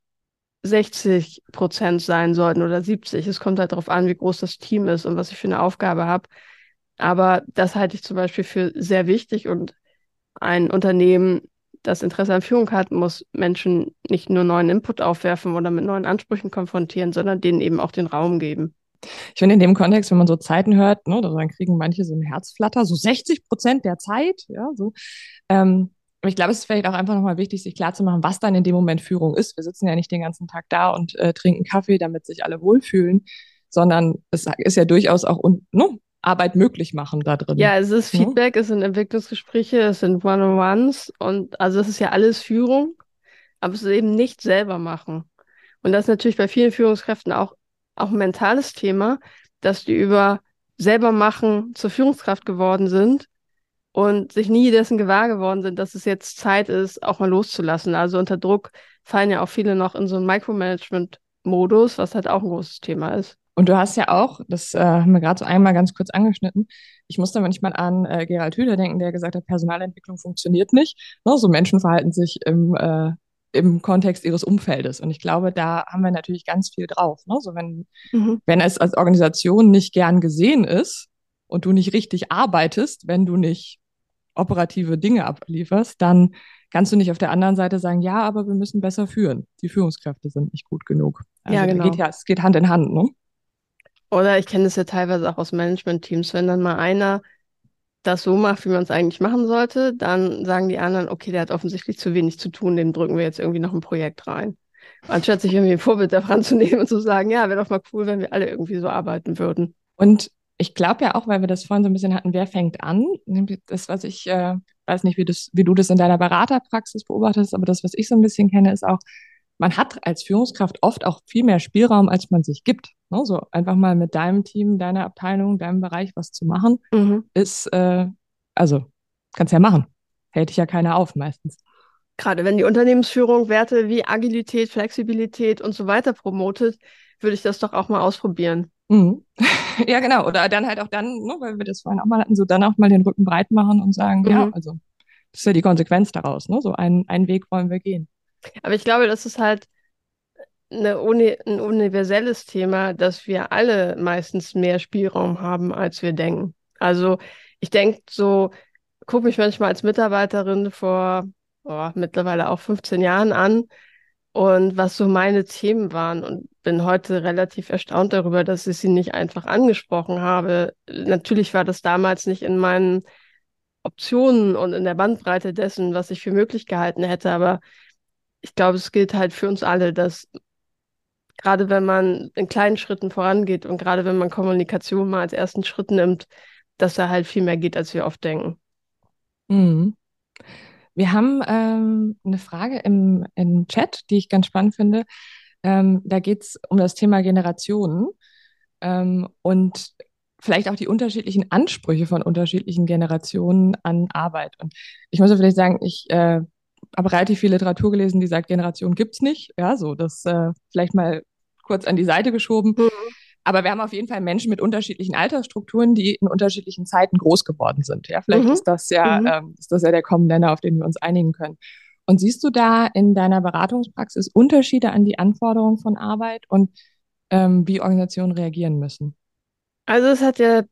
60 Prozent sein sollten oder 70. Es kommt halt darauf an, wie groß das Team ist und was ich für eine Aufgabe habe. Aber das halte ich zum Beispiel für sehr wichtig und ein Unternehmen, das Interesse an Führung hat, muss Menschen nicht nur neuen Input aufwerfen oder mit neuen Ansprüchen konfrontieren, sondern denen eben auch den Raum geben. Ich finde in dem Kontext, wenn man so Zeiten hört, ne, dann kriegen manche so ein Herzflatter, so 60 Prozent der Zeit, ja, so. Ähm, ich glaube, es ist vielleicht auch einfach nochmal wichtig, sich klarzumachen, was dann in dem Moment Führung ist. Wir sitzen ja nicht den ganzen Tag da und äh, trinken Kaffee, damit sich alle wohlfühlen, sondern es ist ja durchaus auch un no, ne, Arbeit möglich machen da drin. Ja, es ist Feedback, ja. es sind Entwicklungsgespräche, es sind One-on-Ones und also es ist ja alles Führung, aber es ist eben nicht selber machen. Und das ist natürlich bei vielen Führungskräften auch, auch ein mentales Thema, dass die über selber machen zur Führungskraft geworden sind und sich nie dessen gewahr geworden sind, dass es jetzt Zeit ist, auch mal loszulassen. Also unter Druck fallen ja auch viele noch in so einen Micromanagement-Modus, was halt auch ein großes Thema ist. Und du hast ja auch, das äh, haben wir gerade so einmal ganz kurz angeschnitten, ich musste manchmal an äh, Gerald Hüder denken, der gesagt hat, Personalentwicklung funktioniert nicht. Ne? So Menschen verhalten sich im, äh, im Kontext ihres Umfeldes. Und ich glaube, da haben wir natürlich ganz viel drauf. Ne? So wenn, mhm. wenn es als Organisation nicht gern gesehen ist und du nicht richtig arbeitest, wenn du nicht operative Dinge ablieferst, dann kannst du nicht auf der anderen Seite sagen, ja, aber wir müssen besser führen. Die Führungskräfte sind nicht gut genug. Also ja, genau. Geht ja, es geht Hand in Hand, ne? Oder ich kenne es ja teilweise auch aus Management-Teams, wenn dann mal einer das so macht, wie man es eigentlich machen sollte, dann sagen die anderen, okay, der hat offensichtlich zu wenig zu tun, dem drücken wir jetzt irgendwie noch ein Projekt rein. Anstatt sich irgendwie ein Vorbild davon zu nehmen und zu sagen, ja, wäre doch mal cool, wenn wir alle irgendwie so arbeiten würden. Und ich glaube ja auch, weil wir das vorhin so ein bisschen hatten, wer fängt an? Das, was ich äh, weiß nicht, wie, das, wie du das in deiner Beraterpraxis beobachtest, aber das, was ich so ein bisschen kenne, ist auch, man hat als Führungskraft oft auch viel mehr Spielraum, als man sich gibt. Ne? So einfach mal mit deinem Team, deiner Abteilung, deinem Bereich was zu machen, mhm. ist, äh, also, kannst ja machen. Hält dich ja keiner auf meistens. Gerade wenn die Unternehmensführung Werte wie Agilität, Flexibilität und so weiter promotet, würde ich das doch auch mal ausprobieren. Mhm. ja, genau. Oder dann halt auch dann, ne, weil wir das vorhin auch mal hatten, so dann auch mal den Rücken breit machen und sagen, mhm. ja, also das ist ja die Konsequenz daraus. Ne? So einen, einen Weg wollen wir gehen. Aber ich glaube, das ist halt eine uni ein universelles Thema, dass wir alle meistens mehr Spielraum haben, als wir denken. Also ich denke so, gucke mich manchmal als Mitarbeiterin vor oh, mittlerweile auch 15 Jahren an und was so meine Themen waren und bin heute relativ erstaunt darüber, dass ich sie nicht einfach angesprochen habe. Natürlich war das damals nicht in meinen Optionen und in der Bandbreite dessen, was ich für möglich gehalten hätte, aber ich glaube, es gilt halt für uns alle, dass gerade wenn man in kleinen Schritten vorangeht und gerade wenn man Kommunikation mal als ersten Schritt nimmt, dass da halt viel mehr geht, als wir oft denken. Mhm. Wir haben ähm, eine Frage im, im Chat, die ich ganz spannend finde. Ähm, da geht es um das Thema Generationen ähm, und vielleicht auch die unterschiedlichen Ansprüche von unterschiedlichen Generationen an Arbeit. Und ich muss ja vielleicht sagen, ich äh, habe relativ viel Literatur gelesen, die sagt, Generation gibt's nicht. Ja, so das äh, vielleicht mal kurz an die Seite geschoben. Mhm. Aber wir haben auf jeden Fall Menschen mit unterschiedlichen Altersstrukturen, die in unterschiedlichen Zeiten groß geworden sind. Ja, vielleicht mhm. ist das ja, mhm. ähm, ist das ja der Common Nenner, auf den wir uns einigen können. Und siehst du da in deiner Beratungspraxis Unterschiede an die Anforderungen von Arbeit und ähm, wie Organisationen reagieren müssen? Also es hat ja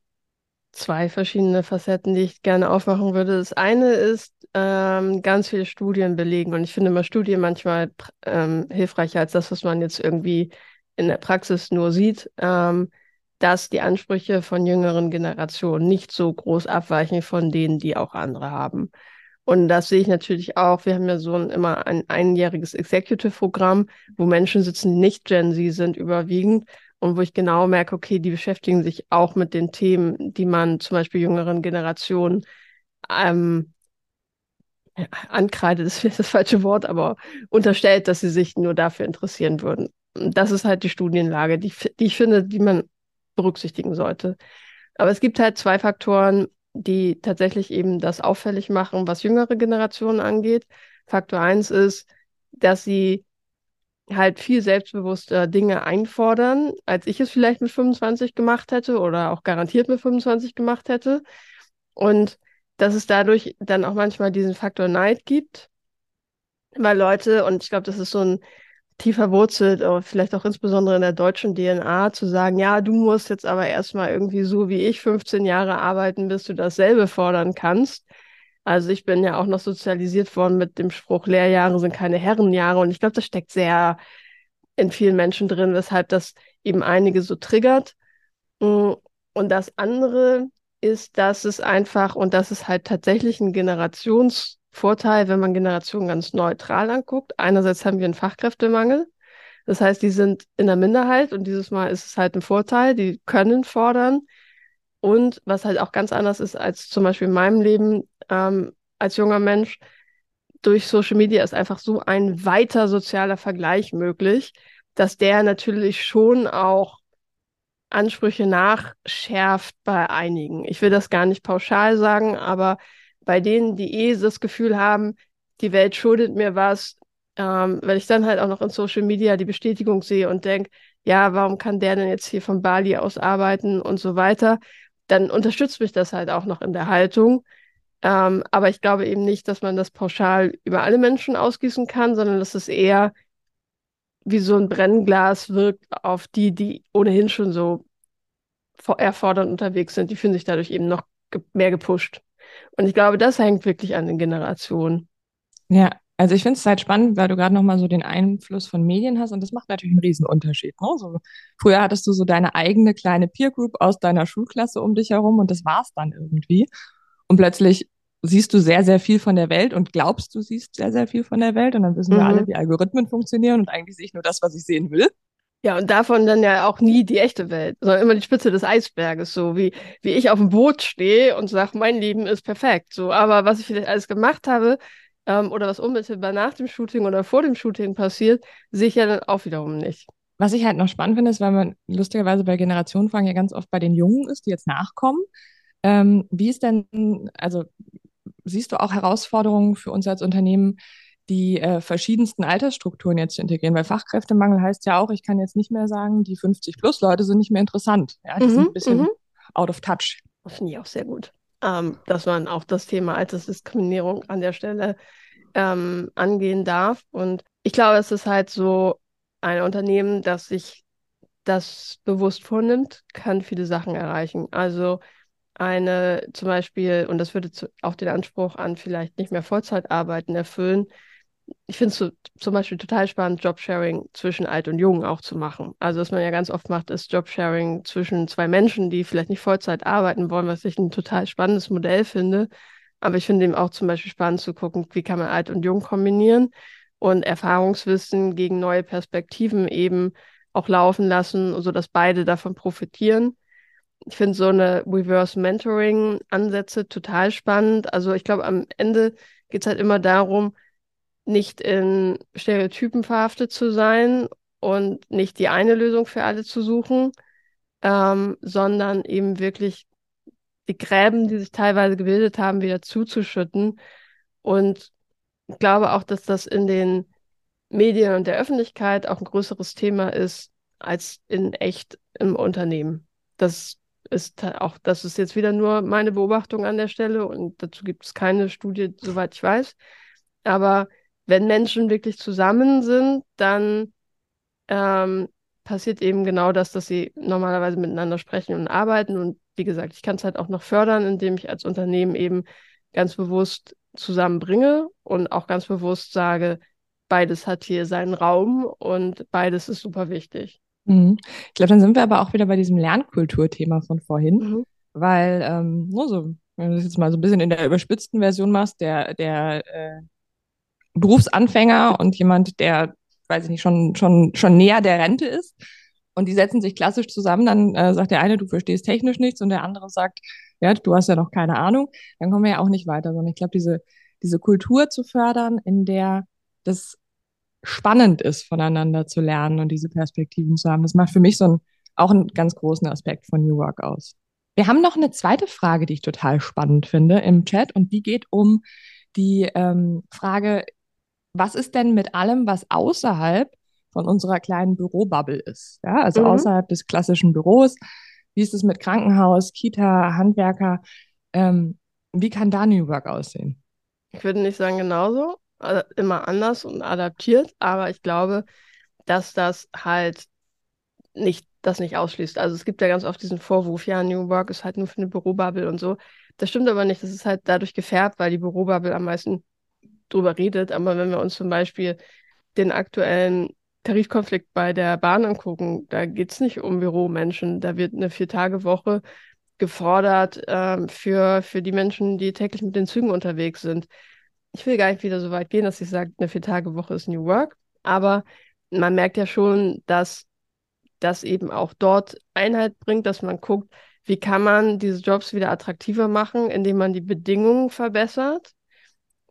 zwei verschiedene Facetten, die ich gerne aufmachen würde. Das eine ist, ähm, ganz viele Studien belegen und ich finde immer Studien manchmal ähm, hilfreicher als das, was man jetzt irgendwie in der Praxis nur sieht, ähm, dass die Ansprüche von jüngeren Generationen nicht so groß abweichen von denen, die auch andere haben. Und das sehe ich natürlich auch. Wir haben ja so ein, immer ein einjähriges Executive-Programm, wo Menschen sitzen, die nicht Gen Z sind, überwiegend. Und wo ich genau merke, okay, die beschäftigen sich auch mit den Themen, die man zum Beispiel jüngeren Generationen ähm, ankreidet, ist das falsche Wort, aber unterstellt, dass sie sich nur dafür interessieren würden. Das ist halt die Studienlage, die, die ich finde, die man berücksichtigen sollte. Aber es gibt halt zwei Faktoren, die tatsächlich eben das auffällig machen, was jüngere Generationen angeht. Faktor eins ist, dass sie halt viel selbstbewusster Dinge einfordern, als ich es vielleicht mit 25 gemacht hätte oder auch garantiert mit 25 gemacht hätte. Und dass es dadurch dann auch manchmal diesen Faktor Neid gibt, weil Leute, und ich glaube, das ist so ein tiefer wurzelt, aber vielleicht auch insbesondere in der deutschen DNA, zu sagen, ja, du musst jetzt aber erstmal irgendwie so wie ich 15 Jahre arbeiten, bis du dasselbe fordern kannst. Also ich bin ja auch noch sozialisiert worden mit dem Spruch, Lehrjahre sind keine Herrenjahre. Und ich glaube, das steckt sehr in vielen Menschen drin, weshalb das eben einige so triggert. Mm, und das andere ist, dass es einfach, und das ist halt tatsächlich ein Generationsvorteil, wenn man Generationen ganz neutral anguckt. Einerseits haben wir einen Fachkräftemangel. Das heißt, die sind in der Minderheit und dieses Mal ist es halt ein Vorteil. Die können fordern. Und was halt auch ganz anders ist als zum Beispiel in meinem Leben ähm, als junger Mensch, durch Social Media ist einfach so ein weiter sozialer Vergleich möglich, dass der natürlich schon auch Ansprüche nachschärft bei einigen. Ich will das gar nicht pauschal sagen, aber bei denen, die eh das Gefühl haben, die Welt schuldet mir was, ähm, wenn ich dann halt auch noch in Social Media die Bestätigung sehe und denke, ja, warum kann der denn jetzt hier von Bali aus arbeiten und so weiter, dann unterstützt mich das halt auch noch in der Haltung. Ähm, aber ich glaube eben nicht, dass man das pauschal über alle Menschen ausgießen kann, sondern dass es eher wie so ein Brennglas wirkt auf die, die ohnehin schon so erfordernd unterwegs sind. Die fühlen sich dadurch eben noch mehr gepusht. Und ich glaube, das hängt wirklich an den Generationen. Ja, also ich finde es halt spannend, weil du gerade nochmal so den Einfluss von Medien hast und das macht natürlich einen Riesenunterschied. Ne? So, früher hattest du so deine eigene kleine Peer Group aus deiner Schulklasse um dich herum und das war's dann irgendwie. Und plötzlich siehst du sehr, sehr viel von der Welt und glaubst, du siehst sehr, sehr viel von der Welt und dann wissen wir alle, Mhm. wie Algorithmen funktionieren und eigentlich sehe ich nur das, was ich sehen will. Ja, und davon dann ja auch nie die echte Welt, sondern immer die Spitze des Eisberges, so wie, wie ich auf dem Boot stehe und sage, mein Leben ist perfekt. So, aber was ich vielleicht alles gemacht habe, ähm, oder was unmittelbar nach dem Shooting oder vor dem Shooting passiert, sehe ich ja dann auch wiederum nicht. Was ich halt noch spannend finde, ist, weil man lustigerweise bei Generationenfragen ja ganz oft bei den Jungen ist, die jetzt nachkommen. Ähm, wie ist denn, also siehst du auch Herausforderungen für uns als Unternehmen, die äh, verschiedensten Altersstrukturen jetzt zu integrieren? Weil Fachkräftemangel heißt ja auch, ich kann jetzt nicht mehr sagen, die 50-plus-Leute sind nicht mehr interessant. Ja, die sind Mhm, ein bisschen mhm. out of touch. Das finde ich auch sehr gut. Ähm, dass man auch das Thema Altersdiskriminierung an der Stelle ähm, angehen darf. Und ich glaube, es ist halt so ein Unternehmen, das sich das bewusst vornimmt, kann viele Sachen erreichen. Also eine zum Beispiel, und das würde zu, auch den Anspruch an vielleicht nicht mehr Vollzeit arbeiten erfüllen. Ich finde es so, zum Beispiel total spannend, Jobsharing zwischen alt und jung auch zu machen. Also was man ja ganz oft macht, ist Jobsharing zwischen zwei Menschen, die vielleicht nicht Vollzeit arbeiten wollen, was ich ein total spannendes Modell finde. Aber ich finde eben auch zum Beispiel spannend zu gucken, wie kann man alt und jung kombinieren und Erfahrungswissen gegen neue Perspektiven eben auch laufen lassen, sodass beide davon profitieren. Ich finde so eine Reverse Mentoring-Ansätze total spannend. Also ich glaube, am Ende geht es halt immer darum, nicht in Stereotypen verhaftet zu sein und nicht die eine Lösung für alle zu suchen, ähm, sondern eben wirklich die Gräben, die sich teilweise gebildet haben, wieder zuzuschütten. Und ich glaube auch, dass das in den Medien und der Öffentlichkeit auch ein größeres Thema ist als in echt im Unternehmen. Das ist auch, das ist jetzt wieder nur meine Beobachtung an der Stelle und dazu gibt es keine Studie, soweit ich weiß. Aber wenn Menschen wirklich zusammen sind, dann ähm, passiert eben genau das, dass sie normalerweise miteinander sprechen und arbeiten. Und wie gesagt, ich kann es halt auch noch fördern, indem ich als Unternehmen eben ganz bewusst zusammenbringe und auch ganz bewusst sage, beides hat hier seinen Raum und beides ist super wichtig. Mhm. Ich glaube, dann sind wir aber auch wieder bei diesem Lernkulturthema von vorhin, Mhm. weil, ähm, nur so, wenn du das jetzt mal so ein bisschen in der überspitzten Version machst, der, der äh, Berufsanfänger und jemand, der, weiß ich nicht, schon, schon, schon näher der Rente ist. Und die setzen sich klassisch zusammen, dann äh, sagt der eine, du verstehst technisch nichts und der andere sagt, ja, du hast ja noch keine Ahnung, dann kommen wir ja auch nicht weiter. Sondern ich glaube, diese, diese Kultur zu fördern, in der das spannend ist, voneinander zu lernen und diese Perspektiven zu haben, das macht für mich so ein, auch einen ganz großen Aspekt von New Work aus. Wir haben noch eine zweite Frage, die ich total spannend finde im Chat und die geht um die ähm, Frage, was ist denn mit allem, was außerhalb von unserer kleinen Bürobubble ist? Ja, also Mhm. außerhalb des klassischen Büros. Wie ist es mit Krankenhaus, Kita, Handwerker? Ähm, wie kann da New Work aussehen? Ich würde nicht sagen genauso, also immer anders und adaptiert, aber ich glaube, dass das halt nicht, das nicht ausschließt. Also es gibt ja ganz oft diesen Vorwurf, ja, New Work ist halt nur für eine Bürobubble und so. Das stimmt aber nicht. Das ist halt dadurch gefärbt, weil die Bürobubble am meisten drüber redet. Aber wenn wir uns zum Beispiel den aktuellen Tarifkonflikt bei der Bahn angucken, da geht es nicht um Büromenschen. Da wird eine Vier-Tage-Woche gefordert ähm, für, für die Menschen, die täglich mit den Zügen unterwegs sind. Ich will gar nicht wieder so weit gehen, dass ich sage, eine Vier-Tage-Woche ist New Work, aber man merkt ja schon, dass das eben auch dort Einheit bringt, dass man guckt, wie kann man diese Jobs wieder attraktiver machen, indem man die Bedingungen verbessert,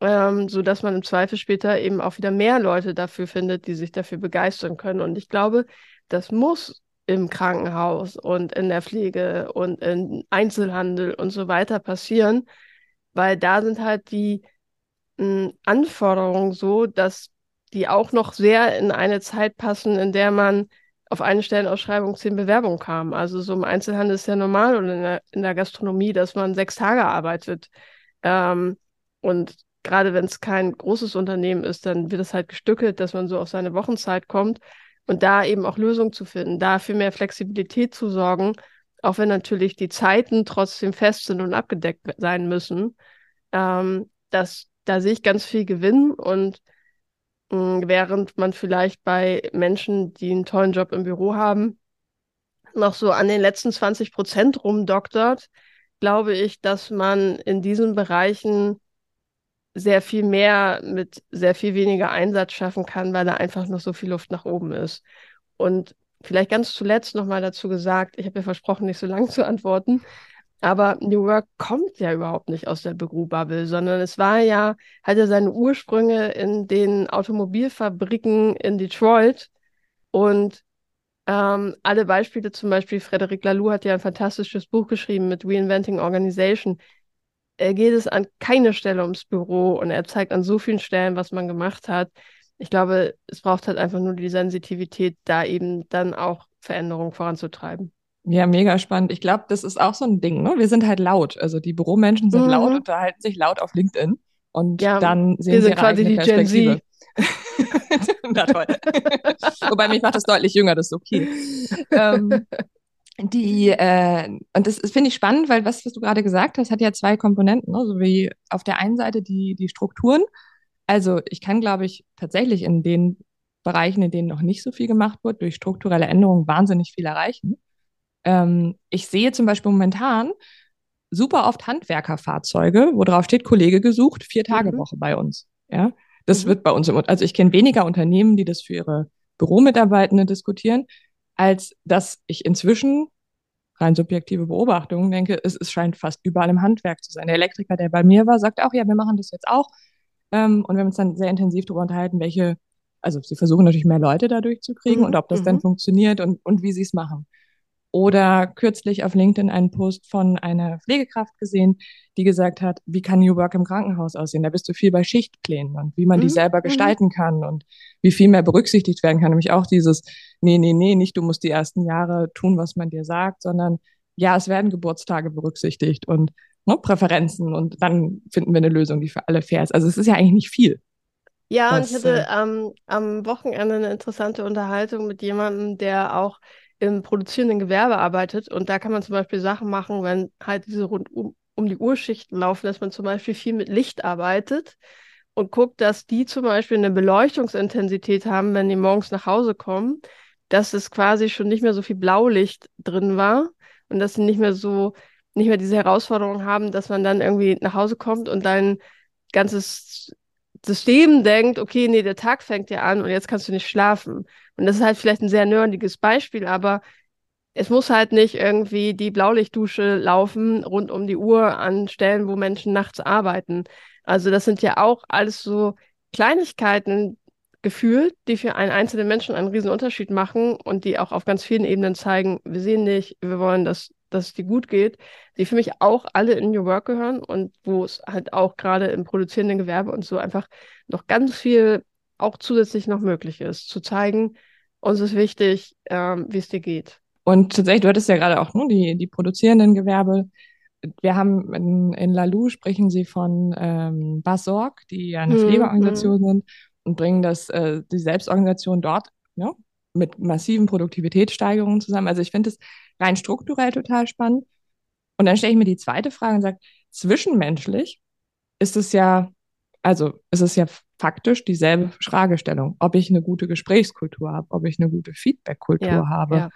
ähm, sodass man im Zweifel später eben auch wieder mehr Leute dafür findet, die sich dafür begeistern können. Und ich glaube, das muss im Krankenhaus und in der Pflege und im Einzelhandel und so weiter passieren, weil da sind halt die mh, Anforderungen so, dass die auch noch sehr in eine Zeit passen, in der man auf eine Stellenausschreibung zehn Bewerbungen kam. Also so im Einzelhandel ist ja normal und in der, in der Gastronomie, dass man sechs Tage arbeitet. Ähm, und gerade wenn es kein großes Unternehmen ist, dann wird es halt gestückelt, dass man so auf seine Wochenzeit kommt und da eben auch Lösungen zu finden, da für mehr Flexibilität zu sorgen, auch wenn natürlich die Zeiten trotzdem fest sind und abgedeckt sein müssen, ähm, dass da sehe ich ganz viel Gewinn und mh, mm, während man vielleicht bei Menschen, die einen tollen Job im Büro haben, noch so an den letzten 20 Prozent rumdoktert, glaube ich, dass man in diesen Bereichen sehr viel mehr mit sehr viel weniger Einsatz schaffen kann, weil da einfach noch so viel Luft nach oben ist. Und vielleicht ganz zuletzt nochmal dazu gesagt, ich habe ja versprochen, nicht so lang zu antworten, aber New Work kommt ja überhaupt nicht aus der Bürobubble, sondern es war ja, hat ja seine Ursprünge in den Automobilfabriken in Detroit und ähm, alle Beispiele, zum Beispiel Frederic Laloux hat ja ein fantastisches Buch geschrieben mit Reinventing Organization. Er geht es an keine Stelle ums Büro und er zeigt an so vielen Stellen, was man gemacht hat. Ich glaube, es braucht halt einfach nur die Sensitivität, da eben dann auch Veränderungen voranzutreiben. Ja, mega spannend. Ich glaube, das ist auch so ein Ding. Ne? Wir sind halt laut. Also die Büromenschen sind mhm. laut, unterhalten sich laut auf LinkedIn und ja, dann sehen wir sind sie quasi die Gen Z. Na toll. Wobei mich macht das deutlich jünger, das ist okay. ähm, die, äh, und das, das finde ich spannend, weil was, was du gerade gesagt hast, hat ja zwei Komponenten. Ne? So wie auf der einen Seite die, die Strukturen. Also ich kann, glaube ich, tatsächlich in den Bereichen, in denen noch nicht so viel gemacht wird, durch strukturelle Änderungen wahnsinnig viel erreichen. Ähm, ich sehe zum Beispiel momentan super oft Handwerkerfahrzeuge, wo drauf steht, Kollege gesucht, vier Tage mhm. Woche bei uns. Ja, das mhm. wird bei uns, im, also ich kenne weniger Unternehmen, die das für ihre Büromitarbeitenden diskutieren, als dass ich inzwischen rein subjektive Beobachtungen denke, es, es scheint fast überall im Handwerk zu sein. Der Elektriker, der bei mir war, sagt auch, ja, wir machen das jetzt auch. Ähm, und wir haben uns dann sehr intensiv darüber unterhalten, welche, also sie versuchen natürlich mehr Leute dadurch zu kriegen mhm. und ob das mhm. dann funktioniert und, und wie sie es machen. Oder kürzlich auf LinkedIn einen Post von einer Pflegekraft gesehen, die gesagt hat, wie kann New Work im Krankenhaus aussehen? Da bist du viel bei Schichtplänen und wie man mhm. die selber mhm. gestalten kann und wie viel mehr berücksichtigt werden kann. Nämlich auch dieses, nee, nee, nee, nicht du musst die ersten Jahre tun, was man dir sagt, sondern ja, es werden Geburtstage berücksichtigt und ne, Präferenzen und dann finden wir eine Lösung, die für alle fair ist. Also es ist ja eigentlich nicht viel. Ja, was, und ich hatte äh, ähm, am Wochenende eine interessante Unterhaltung mit jemandem, der auch im produzierenden Gewerbe arbeitet. Und da kann man zum Beispiel Sachen machen, wenn halt diese rund um, um die Urschichten laufen, dass man zum Beispiel viel mit Licht arbeitet und guckt, dass die zum Beispiel eine Beleuchtungsintensität haben, wenn die morgens nach Hause kommen, dass es quasi schon nicht mehr so viel Blaulicht drin war und dass sie nicht mehr so, nicht mehr diese Herausforderung haben, dass man dann irgendwie nach Hause kommt und dein ganzes System denkt, okay, nee, der Tag fängt ja an und jetzt kannst du nicht schlafen. Und das ist halt vielleicht ein sehr nerdiges Beispiel, aber es muss halt nicht irgendwie die Blaulichtdusche laufen rund um die Uhr an Stellen, wo Menschen nachts arbeiten. Also das sind ja auch alles so Kleinigkeiten gefühlt, die für einen einzelnen Menschen einen riesen Unterschied machen und die auch auf ganz vielen Ebenen zeigen, wir sehen dich, wir wollen, dass, dass es dir gut geht, die für mich auch alle in New Work gehören und wo es halt auch gerade im produzierenden Gewerbe und so einfach noch ganz viel auch zusätzlich noch möglich ist, zu zeigen, uns ist wichtig, ähm, wie es dir geht. Und tatsächlich, du hattest ja gerade auch ne, die, die produzierenden Gewerbe. Wir haben in, in Lalou sprechen sie von ähm, Basorg, die ja eine hm, Pflegeorganisation hm. sind und bringen das, äh, die Selbstorganisation dort ja, mit massiven Produktivitätssteigerungen zusammen. Also ich finde es rein strukturell total spannend. Und dann stelle ich mir die zweite Frage und sage, zwischenmenschlich ist es ja also es ist ja faktisch dieselbe Fragestellung, ob ich eine gute Gesprächskultur habe, ob ich eine gute Feedbackkultur ja, habe, ja.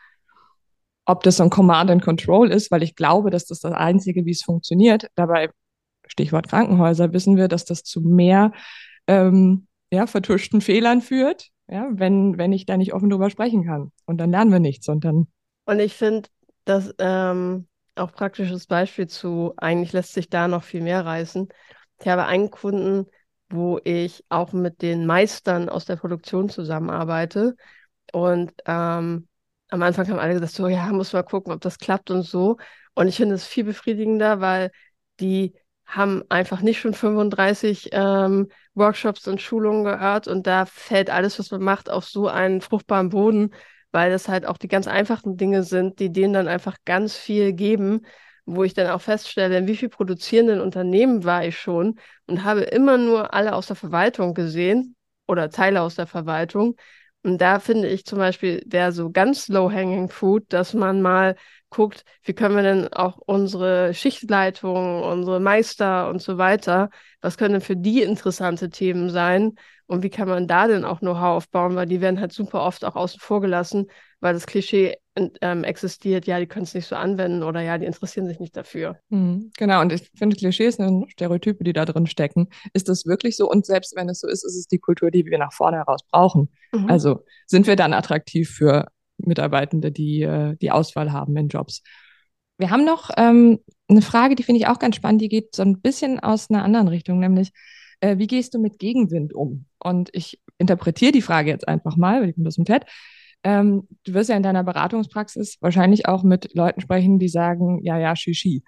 ob das so ein Command and Control ist, weil ich glaube, dass das das Einzige, wie es funktioniert. Dabei, Stichwort Krankenhäuser, wissen wir, dass das zu mehr ähm, ja, vertuschten Fehlern führt, ja, wenn, wenn ich da nicht offen drüber sprechen kann. Und dann lernen wir nichts. Und dann. Und ich finde, dass ähm, auch praktisches Beispiel zu, eigentlich lässt sich da noch viel mehr reißen. Ich habe einen Kunden, wo ich auch mit den Meistern aus der Produktion zusammenarbeite. Und ähm, am Anfang haben alle gesagt, so, ja, muss mal gucken, ob das klappt und so. Und ich finde es viel befriedigender, weil die haben einfach nicht schon 35 ähm, Workshops und Schulungen gehört und da fällt alles, was man macht, auf so einen fruchtbaren Boden, weil das halt auch die ganz einfachen Dinge sind, die denen dann einfach ganz viel geben wo ich dann auch feststelle, in wie viel produzierenden Unternehmen war ich schon und habe immer nur alle aus der Verwaltung gesehen oder Teile aus der Verwaltung. Und da finde ich zum Beispiel, wäre so ganz low-hanging fruit, dass man mal guckt, wie können wir denn auch unsere Schichtleitung, unsere Meister und so weiter, was können denn für die interessante Themen sein und wie kann man da denn auch Know-how aufbauen, weil die werden halt super oft auch außen vor gelassen, weil das Klischee ähm, existiert, ja, die können es nicht so anwenden oder ja, die interessieren sich nicht dafür. Mhm, genau, und ich finde, Klischees sind Stereotype, die da drin stecken. Ist das wirklich so? Und selbst wenn es so ist, ist es die Kultur, die wir nach vorne heraus brauchen. Mhm. Also sind wir dann attraktiv für Mitarbeitende, die äh, die Auswahl haben in Jobs. Wir haben noch ähm, eine Frage, die finde ich auch ganz spannend, die geht so ein bisschen aus einer anderen Richtung, nämlich äh, wie gehst du mit Gegenwind um? Und ich interpretiere die Frage jetzt einfach mal, weil ich bin das komplett. Ähm, du wirst ja in deiner Beratungspraxis wahrscheinlich auch mit Leuten sprechen, die sagen, ja, ja, Shishi.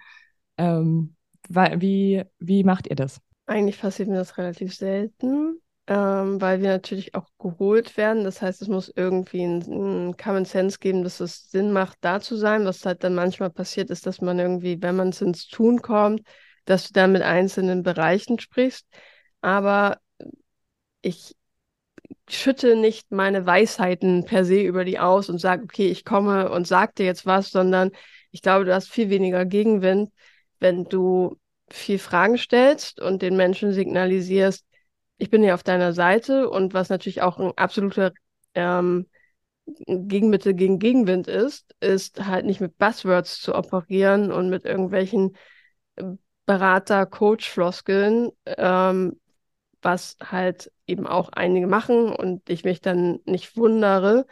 Ähm, wie, wie macht ihr das? Eigentlich passiert mir das relativ selten ähm, weil wir natürlich auch geholt werden. Das heißt, es muss irgendwie einen Common Sense geben, dass es Sinn macht, da zu sein. Was halt dann manchmal passiert, ist, dass man irgendwie, wenn man es ins Tun kommt, dass du dann mit einzelnen Bereichen sprichst. Aber ich schütte nicht meine Weisheiten per se über die aus und sage, okay, ich komme und sag dir jetzt was, sondern ich glaube, du hast viel weniger Gegenwind, wenn du viel Fragen stellst und den Menschen signalisierst, ich bin ja auf deiner Seite und was natürlich auch ein absoluter ähm, Gegenmittel gegen Gegenwind ist, ist halt nicht mit Buzzwords zu operieren und mit irgendwelchen äh, Berater, Coach-Floskeln, ähm, was halt eben auch einige machen und ich mich dann nicht wundere